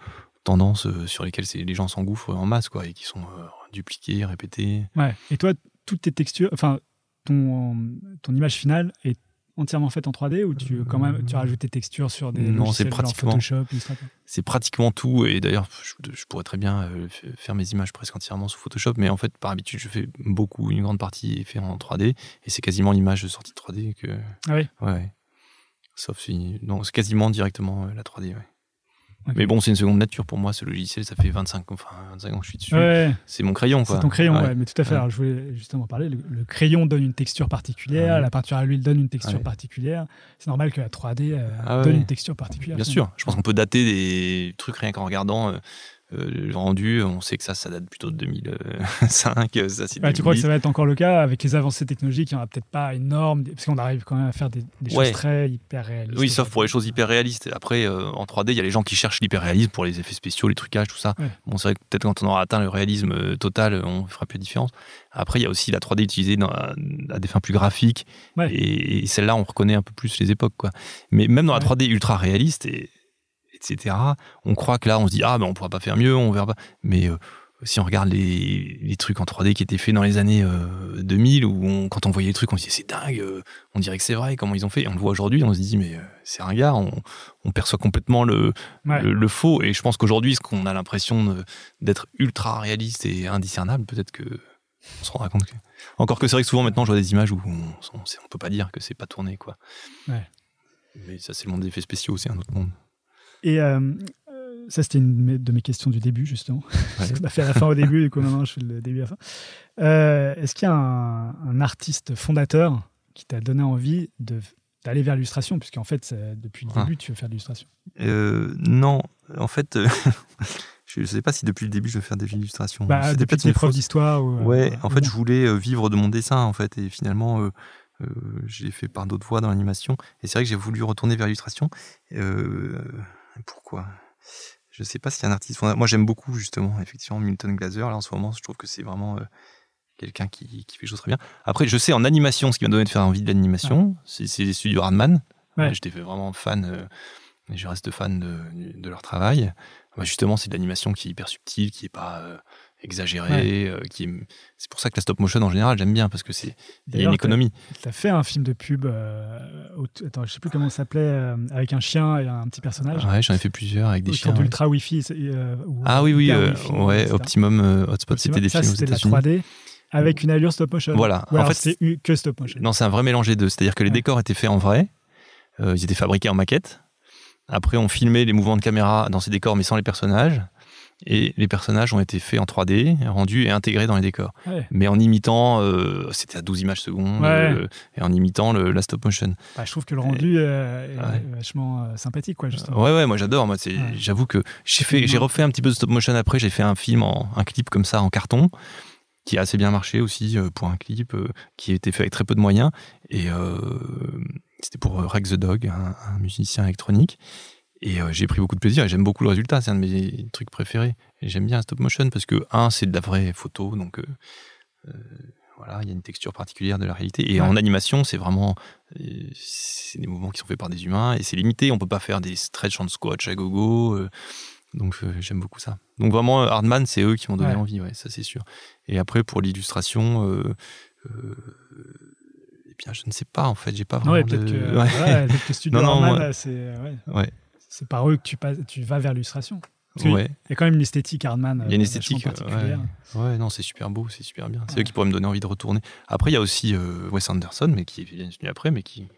tendances euh, sur lesquelles c'est- les gens s'engouffrent en masse, quoi, et qui sont euh, dupliquées, répétées. Ouais. Et toi, toutes tes textures, enfin, ton, ton image finale est entièrement faite en 3D ou tu quand même tu rajoutes tes textures sur des Non, logiciels c'est genre pratiquement- Photoshop, Illustrator? c'est pratiquement tout. Et d'ailleurs, je, je pourrais très bien euh, faire mes images presque entièrement sous Photoshop, mais en fait, par habitude, je fais beaucoup, une grande partie est fait en 3D, et c'est quasiment l'image de sortie de 3D que. Ah oui Ouais. ouais. Sauf si. Non, c'est quasiment directement euh, la 3D, ouais. Mais bon, c'est une seconde nature pour moi, ce logiciel, ça fait 25, enfin, 25 ans que je suis dessus. Ouais, C'est mon crayon, quoi. c'est ton crayon, Ouais. ouais, mais tout à fait. Alors, je voulais justement parler. Le, le crayon donne une texture particulière, Ouais. la peinture à l'huile donne une texture particulière. C'est normal que la 3D euh, Ah donne une texture particulière. Bien sûr, je pense qu'on peut dater des trucs rien qu'en regardant euh, euh, rendu. On sait que ça, ça date plutôt de 2005. euh, Ça, Ouais, tu crois que 2008. ça va être encore le cas avec les avancées technologiques Il n'y en aura peut-être pas énormes, parce qu'on arrive quand même à faire des, des choses très hyper réalistes. Oui, sauf pour les choses hyper réalistes. Après, euh, en 3D, il y a les gens qui cherchent l'hyper réalisme pour les effets spéciaux, les trucages, tout ça. Ouais. Bon, c'est vrai que peut-être quand on aura atteint le réalisme euh, total, on fera plus de différence. Après, il y a aussi la 3D utilisée dans, à, à des fins plus graphiques. Ouais. Et, et celle-là, on reconnaît un peu plus les époques. Quoi. Mais même dans la Ouais. 3D ultra réaliste, et, etc., on croit que là, on se dit, ah, ben on pourra pas faire mieux, on verra pas. Mais euh, si on regarde les, les trucs en 3D qui étaient faits dans les années euh, 2000, où on- quand on voyait les trucs, on se disait, c'est dingue, euh, on dirait que c'est vrai, comment ils ont fait. Et on le voit aujourd'hui, on se dit, mais euh, c'est un gars, on, on perçoit complètement le, Ouais. le, le faux. Et je pense qu'aujourd'hui, ce qu'on a l'impression d'être ultra réaliste et indiscernable, peut-être que on se rendra compte que. Encore que c'est vrai que souvent maintenant, je vois des images où on, on peut pas dire que c'est pas tourné, quoi. Ouais. Mais ça, c'est le monde des effets spéciaux, c'est un autre monde. Et euh, euh, ça, c'était une de mes- questions du début, justement. Ouais. On a fait la fin au début, et coup, maintenant, je fais le début à la fin. Euh, Est-ce qu'il y a un, un artiste fondateur qui t'a donné envie de d'aller vers l'illustration, puisqu'en fait, depuis le Ah. début, tu veux faire de l'illustration. Euh, non, en fait, euh, je sais pas si depuis le début je veux faire des illustrations. Bah, C'était peut-être une fausse- d'histoire ou, Ouais, en fait, je voulais vivre de mon dessin, en fait, et finalement, euh, j'ai fait par d'autres voies dans l'animation. Et c'est vrai que j'ai voulu retourner vers l'illustration. Euh, pourquoi? Je sais pas s'il y a un artiste. Moi, j'aime beaucoup, justement, effectivement, Milton Glaser. Là, en ce moment, je trouve que c'est vraiment euh, quelqu'un qui, qui fait les choses très bien. Après, je sais, en animation, ce qui m'a donné de faire envie de l'animation, c'est c'est les studios Hardman. Ouais. J'étais vraiment fan, euh, et je reste fan de, de leur travail. Bah, justement, c'est de l'animation qui est hyper subtile, qui est pas euh, exagérée, euh, qui c'est pour ça que la stop motion en général j'aime bien parce que c'est il y a une économie. Tu as fait un film de pub, euh, au- attends, je sais plus comment ça s'appelait, euh, avec un chien et un petit personnage. Ouais, j'en ai fait plusieurs avec des autour chiens. ouais. d'Ultra Wi-Fi. c'est, euh, Ah oui, oui, Wi-Fi, ouais. Optimum Hotspot, c'était des ça, films aux c'était de la États-Unis. 3D avec une allure stop motion. Voilà. Ou En fait, c'est que stop motion. Non, c'est un vrai mélange des deux. C'est-à-dire que les Ouais. décors étaient faits en vrai, ils étaient fabriqués en maquette. Après, on filmait les mouvements de caméra dans ces décors, mais sans les personnages. Et les personnages ont été faits en 3D, rendus et intégrés dans les décors. Ouais. Mais en imitant, euh, c'était à 12 images secondes, Ouais. euh, et en imitant le, la stop motion. Bah, je trouve que le rendu euh, est Ouais. vachement euh, sympathique, quoi, justement. Ouais, ouais, moi j'adore. Moi, j'avoue que j'ai fait, j'ai Ouais. refait un petit peu de stop motion après. J'ai fait un film, en, un clip comme ça en carton, qui a assez bien marché aussi pour un clip qui a été fait avec très peu de moyens. Et c'était pour Rex the Dog, un, un musicien électronique. Et euh, j'ai pris beaucoup de plaisir et j'aime beaucoup le résultat. C'est un de mes trucs préférés. Et j'aime bien stop motion parce que, un, c'est de la vraie photo. Donc, euh, euh, voilà, il y a une texture particulière de la réalité. Et Ouais. en animation, c'est vraiment. C'est des mouvements qui sont faits par des humains et c'est limité. On peut pas faire des stretch and squash à gogo. euh, donc, j'aime beaucoup ça. Donc, vraiment, Hardman, c'est eux qui m'ont donné Ouais. envie, ouais, ça c'est sûr. Et après, pour l'illustration, et bien, je ne sais pas en fait, j'ai pas vraiment. Ouais, de... peut-être que, Ouais. ouais, que Studio Non, non, Norman, moi- c'est ouais, Ouais. C'est par eux que tu, passes, tu vas vers l'illustration. Ouais. Il y a quand même une esthétique Hardman. Il y a une euh, esthétique, euh, particulière. Ouais, non, c'est super beau, c'est super bien. C'est Ouais. eux qui pourraient me donner envie de retourner. Après, il y a aussi euh, Wes Anderson, mais qui est venu après, mais qui,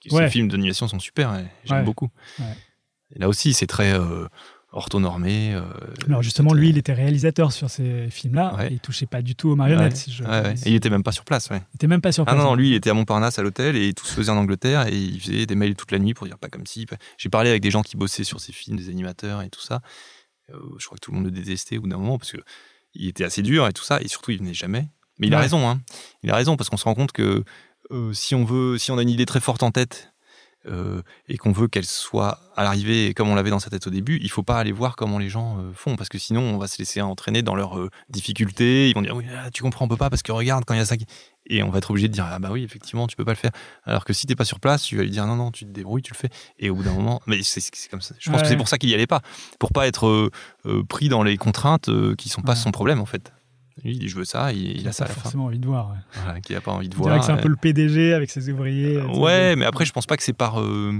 qui- Ouais. ses films d'animation sont super. J'aime Ouais. beaucoup. Ouais. Et là aussi, c'est très euh, orthonormé. euh, Alors justement, lui, il était réalisateur sur ces films-là. Ouais. et il touchait pas du tout aux marionnettes. Ouais. Si je... Ouais. Et il était même pas sur place. Il était même pas sur Ah place. non, non, lui, il était à Montparnasse à l'hôtel et tout se faisait en Angleterre et il faisait des mails toute la nuit pour dire pas comme si. J'ai parlé avec des gens qui bossaient sur ces films, des animateurs et tout ça. Euh, je crois que tout le monde le détestait au bout d'un moment parce que il était assez dur et tout ça et surtout il venait jamais. Mais il a raison, hein. Il a raison parce qu'on se rend compte que euh, si on veut, si on a une idée très forte en tête euh, et qu'on veut qu'elle soit à l'arrivée comme on l'avait dans sa tête au début, il faut pas aller voir comment les gens euh, font parce que sinon on va se laisser entraîner dans leurs euh, difficultés. Ils vont dire oui, là, tu comprends, on peut pas parce que regarde quand il y a ça. qui- Et on va être obligé de dire ah bah oui effectivement tu peux pas le faire. Alors que si t'es pas sur place, tu vas lui dire non non tu te débrouilles, tu le fais. Et au bout d'un moment, mais c'est c'est comme ça. Je pense Ouais. que c'est pour ça qu'il y allait pas, pour pas être pris dans les contraintes qui sont pas Ouais. son problème en fait. Lui il dit je veux ça, il, a ça à la fin. forcément envie de voir. ouais. Voilà, qu'il a pas envie de voir. c'est un euh, peu le PDG avec ses ouvriers. euh, Ouais, mais après, je pense pas que c'est par. euh,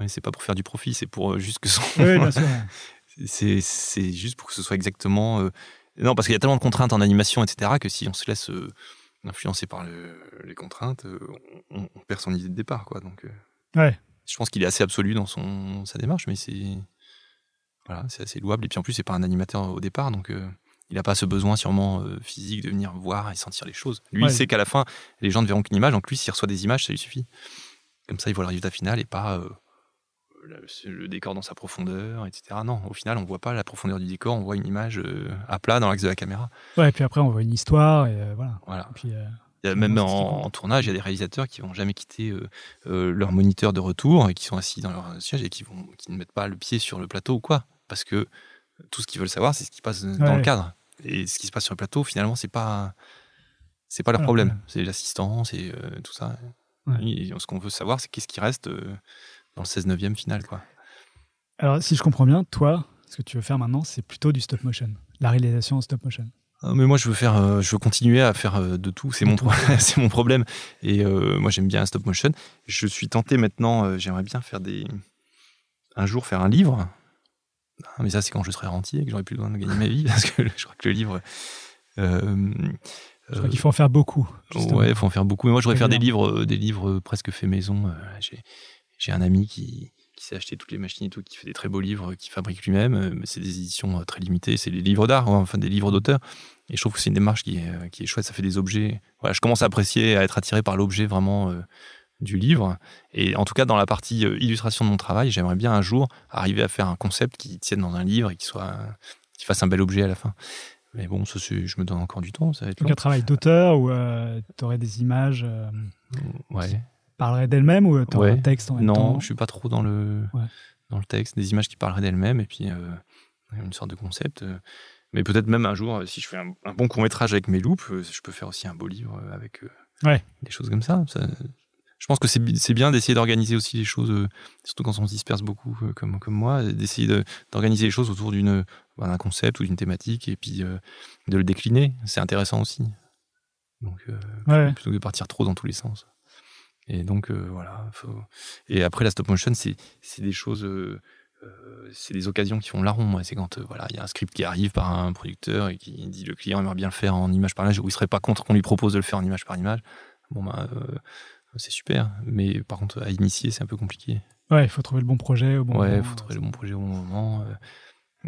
ouais, c'est pas pour faire du profit, c'est pour euh, juste que son. Oui, bien sûr. c'est, juste pour que ce soit exactement. Non, parce qu'il y a tellement de contraintes en animation, etc., que si on se laisse influencer par le- les contraintes, on, on perd son idée de départ, quoi. Donc, Ouais. je pense qu'il est assez absolu dans son, sa démarche, mais c'est. Voilà, c'est assez louable. Et puis en plus, c'est pas un animateur au départ, donc. Il n'a pas ce besoin sûrement euh, physique de venir voir et sentir les choses. Lui, Ouais. il sait qu'à la fin, les gens ne verront qu'une image, donc lui, s'il reçoit des images, ça lui suffit. Comme ça, il voit le résultat final et pas euh, le, le décor dans sa profondeur, etc. Non, au final, on voit pas la profondeur du décor, on voit une image euh, à plat dans l'axe de la caméra. Ouais, et puis après, on voit une histoire. Et voilà. Voilà. Et puis, Il y a même en, tournage, il y a des réalisateurs qui vont jamais quitter euh, euh, leur moniteur de retour et qui sont assis dans leur siège et qui, vont, qui ne mettent pas le pied sur le plateau ou quoi. Parce que tout ce qu'ils veulent savoir, c'est ce qui passe dans Ouais. le cadre. Et ce qui se passe sur le plateau, finalement, c'est pas. C'est pas leur Alors, problème, ouais. c'est l'assistance et euh, tout ça. Ouais. Et ce qu'on veut savoir, c'est qu'est-ce qui reste euh, dans le 16 9e final. Quoi. Alors, si je comprends bien, toi, ce que tu veux faire maintenant, c'est plutôt du stop motion. La réalisation en stop motion. Ah, mais moi, je veux faire, euh, je veux continuer à faire de tout. C'est mon, pro- c'est mon problème. Et moi, j'aime bien un stop motion. Je suis tenté maintenant. J'aimerais bien faire des, un jour faire un livre. Mais ça, c'est quand je serai rentier et que j'aurai plus besoin de gagner ma vie, parce que je crois que le livre. euh, Je crois euh, qu'il faut en faire beaucoup. justement. Ouais, il faut en faire beaucoup. Mais moi, je voudrais faire des livres, euh, des livres presque faits maison. J'ai, un ami qui, qui s'est acheté toutes les machines et tout, qui fait des très beaux livres, qui fabrique lui-même. Mais c'est des éditions très limitées. C'est des livres d'art, ouais, enfin des livres d'auteur. Et je trouve que c'est une démarche qui est, qui est chouette. Ça fait des objets. Voilà, je commence à apprécier, à être attiré par l'objet vraiment euh, du livre. Et en tout cas, dans la partie euh, illustration de mon travail, j'aimerais bien un jour arriver à faire un concept qui tienne dans un livre et qui soit, qui fasse un bel objet à la fin. Mais bon, ça, je me donne encore du temps. Ça va être Donc long. un travail d'auteur où tu aurais des images euh, Ouais. parleraient d'elles-mêmes ou tu aurais Ouais. un texte en même Non, temps je suis pas trop dans le, Ouais. dans le texte, des images qui parleraient d'elles-mêmes et puis euh, une sorte de concept. euh. Mais peut-être même un jour, euh, si je fais un, un bon court métrage avec mes loupes, euh, je peux faire aussi un beau livre euh, avec euh, des choses comme ça. Ça- je pense que c'est bi- c'est bien d'essayer d'organiser aussi les choses, euh, surtout quand on se disperse beaucoup euh, comme, comme moi, d'essayer de- d'organiser les choses autour d'une bah, d'un concept ou d'une thématique et puis euh, de le décliner. C'est intéressant aussi. Donc, euh, Ouais. plutôt que de partir trop dans tous les sens. Et donc, euh, voilà. faut- Et après, la stop motion, c'est des choses. euh, euh, c'est des occasions qui font larron. moi. C'est quand euh, voilà, il y a un script qui arrive par un producteur et qui dit le client aimerait bien le faire en image par image, ou il serait pas contre qu'on lui propose de le faire en image par image. Bon, euh, c'est super. Mais par contre, à initier, c'est un peu compliqué. Ouais, il faut trouver le bon projet au bon ouais, moment. il faut trouver le bon projet au bon moment. euh.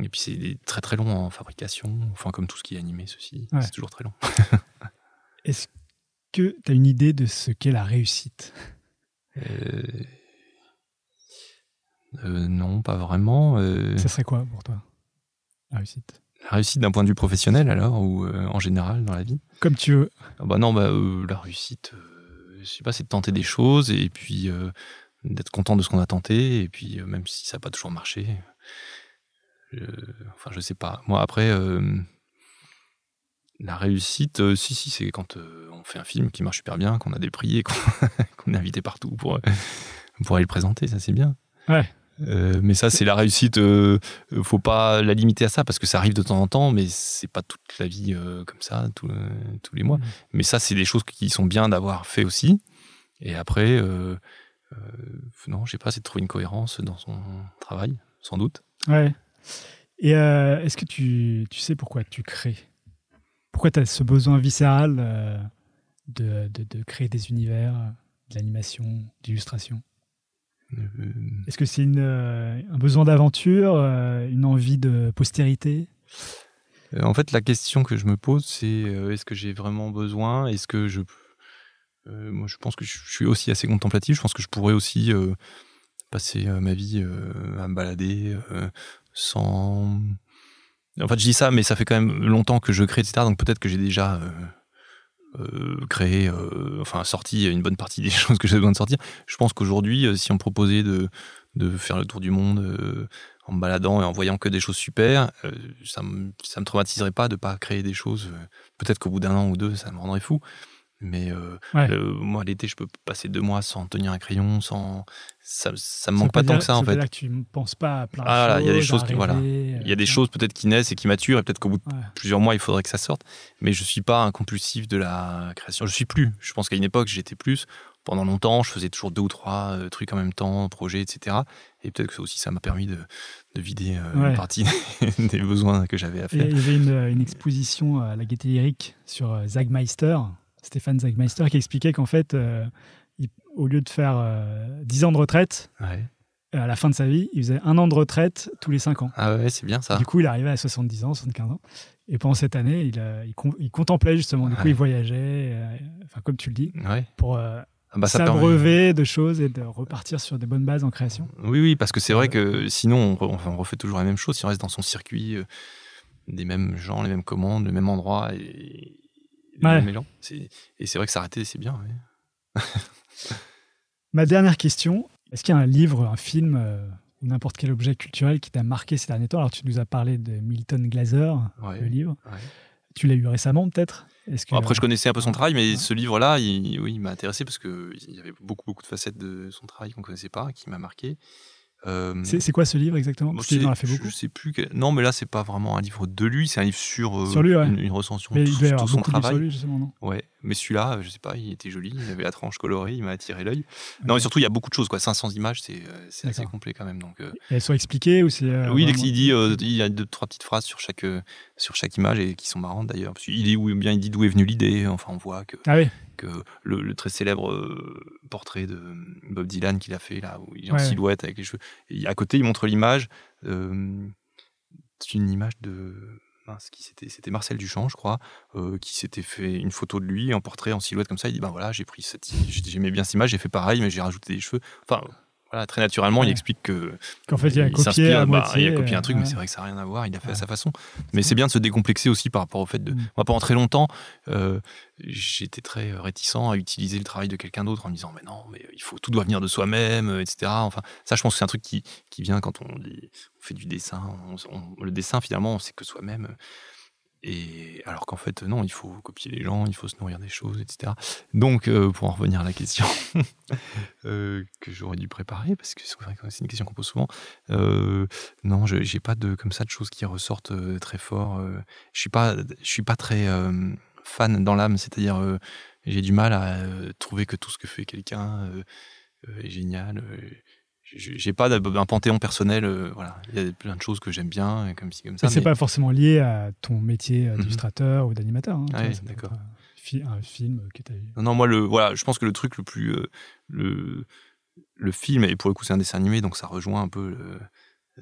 Et puis, c'est très très long en fabrication. Enfin, comme tout ce qui est animé, ceci. Ouais. C'est toujours très long. Est-ce que tu as une idée de ce qu'est la réussite? Euh, euh, non, pas vraiment. Euh, Ça serait quoi pour toi La réussite? La réussite d'un point de vue professionnel, alors, ou euh, en général dans la vie? Comme tu veux. Ah Bah non, bah, euh, la réussite, je sais pas, c'est de tenter des choses et puis euh, d'être content de ce qu'on a tenté et puis euh, même si ça n'a pas toujours marché. euh, enfin, je sais pas. Moi, après, la réussite, si, si, c'est quand on fait un film qui marche super bien, qu'on a des prix et qu'on est invité partout pour, pour aller le présenter, ça c'est bien. Ouais. Euh, mais ça, c'est la réussite. euh, faut pas la limiter à ça parce que ça arrive de temps en temps, mais c'est pas toute la vie euh, comme ça, tout- euh, tous les mois. Mhm. Mais ça, c'est des choses qui sont bien d'avoir fait aussi. Et après, non, je sais pas, c'est de trouver une cohérence dans son travail, sans doute. Ouais. Et est-ce que tu, tu sais pourquoi tu crées? Pourquoi tu as ce besoin viscéral de, de, de créer des univers, de l'animation, d'illustration Est-ce que c'est euh, un besoin d'aventure, euh, une envie de postérité? Euh, En fait, la question que je me pose, c'est euh, est-ce que j'ai vraiment besoin? Est-ce que je. euh, moi, je pense que je suis aussi assez contemplatif. Je pense que je pourrais aussi euh, passer euh, ma vie euh, à me balader euh, sans. En fait, je dis ça, mais ça fait quand même longtemps que je crée, etc. Donc peut-être que j'ai déjà euh, euh, créé, euh, enfin sorti une bonne partie des choses que j'ai besoin de sortir. Je pense qu'aujourd'hui, euh, si on me proposait de, de faire le tour du monde euh, en me baladant et en voyant que des choses super, euh, ça ça me traumatiserait pas de pas créer des choses. euh, Peut-être qu'au bout d'un an ou deux, ça me rendrait fou. Mais euh, Ouais. le- moi, l'été, je peux passer deux mois sans tenir un crayon, sans. Ça, ça me Ça manque pas dire- tant que ça, en veut fait. dire que tu ne penses pas à plein de Ah, choses. il y a des choses voilà. Il y a des euh, choses peut-être qui naissent et qui maturent, et peut-être qu'au bout de Ouais. plusieurs mois, il faudrait que ça sorte. Mais je suis pas un compulsif de la création. Je suis plus. Je pense qu'à une époque, j'étais plus. Pendant longtemps, je faisais toujours deux ou trois euh, trucs en même temps, projets, etc. Et peut-être que ça aussi, ça m'a permis de, de vider euh, une partie des besoins que j'avais à Et faire. Il y avait une, une exposition à la Gaîté Lyrique sur Zagmeister, Stéphane Zagmeister, qui expliquait qu'en fait, euh, il- au lieu de faire euh, 10 ans de retraite, Ouais. à la fin de sa vie, il faisait un an de retraite tous les 5 ans. Ah ouais, c'est bien ça. Du coup, il arrivait à 70 ans, 75 ans. Et pendant cette année, il, euh, il, con- il contemplait justement. Du coup, il voyageait, euh, enfin, comme tu le dis, Ouais. pour euh, Ah bah, s'abreuver de choses et de repartir sur des bonnes bases en création. Oui, oui, parce que c'est vrai que sinon, on, refait toujours la même chose. Si on reste dans son circuit, euh, des mêmes gens, les mêmes commandes, le même endroit et, Ouais. Et c'est vrai que s'arrêter, c'est bien. ouais. Ma dernière question, est-ce qu'il y a un livre, un film euh, ou n'importe quel objet culturel qui t'a marqué ces derniers temps? Alors, tu nous as parlé de Milton Glaser, Ouais, le livre. Tu l'as eu récemment, peut-être? Est-ce que Bon, après, je connaissais un peu son travail, mais ce livre-là, il, oui, il m'a intéressé parce qu'il y avait beaucoup, beaucoup de facettes de son travail qu'on ne connaissait pas, qui m'a marqué. Euh, c'est quoi ce livre exactement? bon, Parce qu'il c'est- en a fait beaucoup. Je sais plus. Non, mais là, c'est pas vraiment un livre de lui, c'est un livre sur, euh, Sur lui, ouais. une, une recension Mais de il tout, doit son travail. sur lui, justement, non? Ouais, mais celui-là, je sais pas, il était joli, il avait la tranche colorée, il m'a attiré l'œil. Non, et surtout, il y a beaucoup de choses, quoi. 500 images, c'est euh, assez complet quand même. Donc, euh, elles sont expliquées ou c'est. euh, oui, il, vraiment- il dit, euh, il y a deux, trois petites phrases sur chaque, sur chaque image et qui sont marrantes d'ailleurs. Qu'il dit où, bien il dit d'où est venue l'idée. Enfin, on voit que, Ah oui, que le, le très célèbre euh, portrait de Bob Dylan qu'il a fait là, où il est en Ouais. silhouette avec les cheveux. Et à côté, il montre l'image. euh, c'est une image de. mince, qui c'était, c'était Marcel Duchamp, je crois, euh, qui s'était fait une photo de lui en portrait, en silhouette comme ça. Il dit ben voilà, j'ai pris cette, j'aimais bien cette image, j'ai fait pareil, mais j'ai rajouté des cheveux. Enfin, voilà, très naturellement, il explique que qu'en fait, il a copié à bah, moitié. il a copié un euh, truc, mais c'est vrai que ça n'a rien à voir. Il a fait Ouais. à sa façon. Mais c'est bien de se décomplexer aussi par rapport au fait de. Mm. Moi, pendant très longtemps, euh, j'étais très réticent à utiliser le travail de quelqu'un d'autre en me disant, mais non, mais il faut tout doit venir de soi-même, euh, etc. Enfin, ça, je pense que c'est un truc qui, qui vient quand on, fait du dessin. On- on- le dessin, finalement, on sait que soi-même. Alors qu'en fait, non, il faut copier les gens, il faut se nourrir des choses, etc. Donc, euh, pour en revenir à la question euh, que j'aurais dû préparer, parce que c'est une question qu'on pose souvent. euh, non, je j'ai pas de comme ça de choses qui ressortent très fort. je suis pas, je suis pas très fan dans l'âme, c'est-à-dire j'ai du mal à trouver que tout ce que fait quelqu'un est génial. Euh. J'ai pas un panthéon personnel. euh, voilà, il y a plein de choses que j'aime bien, comme ci comme ça. Mais c'est mais- pas forcément lié à ton métier Mhm. d'illustrateur ou d'animateur. hein, Ouais, d'accord. être Un, fi- un film que vu. Non, non, moi, le, voilà, je pense que le truc le plus. euh, le, le film, et pour le coup, c'est un dessin animé, donc ça rejoint un peu le-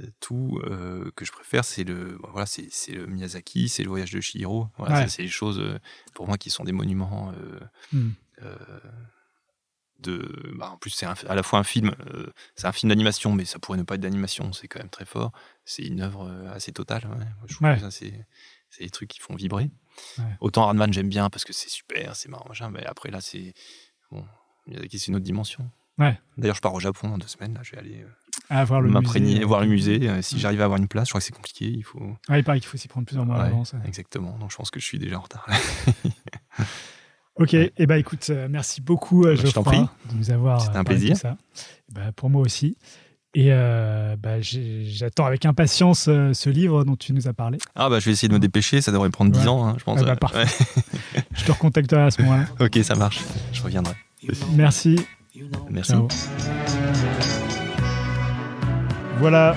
euh, tout euh, que je préfère. C'est le, voilà, c'est, le Miyazaki, c'est le voyage de Chihiro. Voilà, Ouais. c'est les choses, euh, pour moi, qui sont des monuments. euh, Hmm. euh, de, bah, en plus, c'est à la fois un film, euh, c'est un film d'animation, mais ça pourrait ne pas être d'animation, c'est quand même très fort. C'est une œuvre euh, assez totale. ouais. Moi, je trouve Ouais. que ça, c'est, des trucs qui font vibrer. Ouais. Autant Hardman, j'aime bien parce que c'est super, c'est marrant, machin, mais après, là, c'est. Bon, c'est une autre dimension. Ouais. D'ailleurs, je pars au Japon dans deux semaines, là, je vais aller euh, le m'imprégner, musée, voir le euh, musée. Euh, si Ouais. j'arrive à avoir une place, je crois que c'est compliqué, il faut. Ah, il paraît qu'il faut s'y prendre plusieurs mois ouais. Exactement, donc je pense que je suis déjà en retard. Ok, et eh ben écoute, euh, merci beaucoup euh, Bah, je Geoffroy prie. de nous avoir C'était un plaisir. ça. Bah, pour moi aussi. Et euh, bah, j'attends avec impatience euh, ce livre dont tu nous as parlé. Ah, bah, je vais essayer de me dépêcher, ça devrait prendre 10 Ouais. ans, hein, je pense. Ah bah, parfait. Je te recontacterai à ce moment-là. Ok, ça marche, je reviendrai. Merci. Merci. Ciao. Voilà,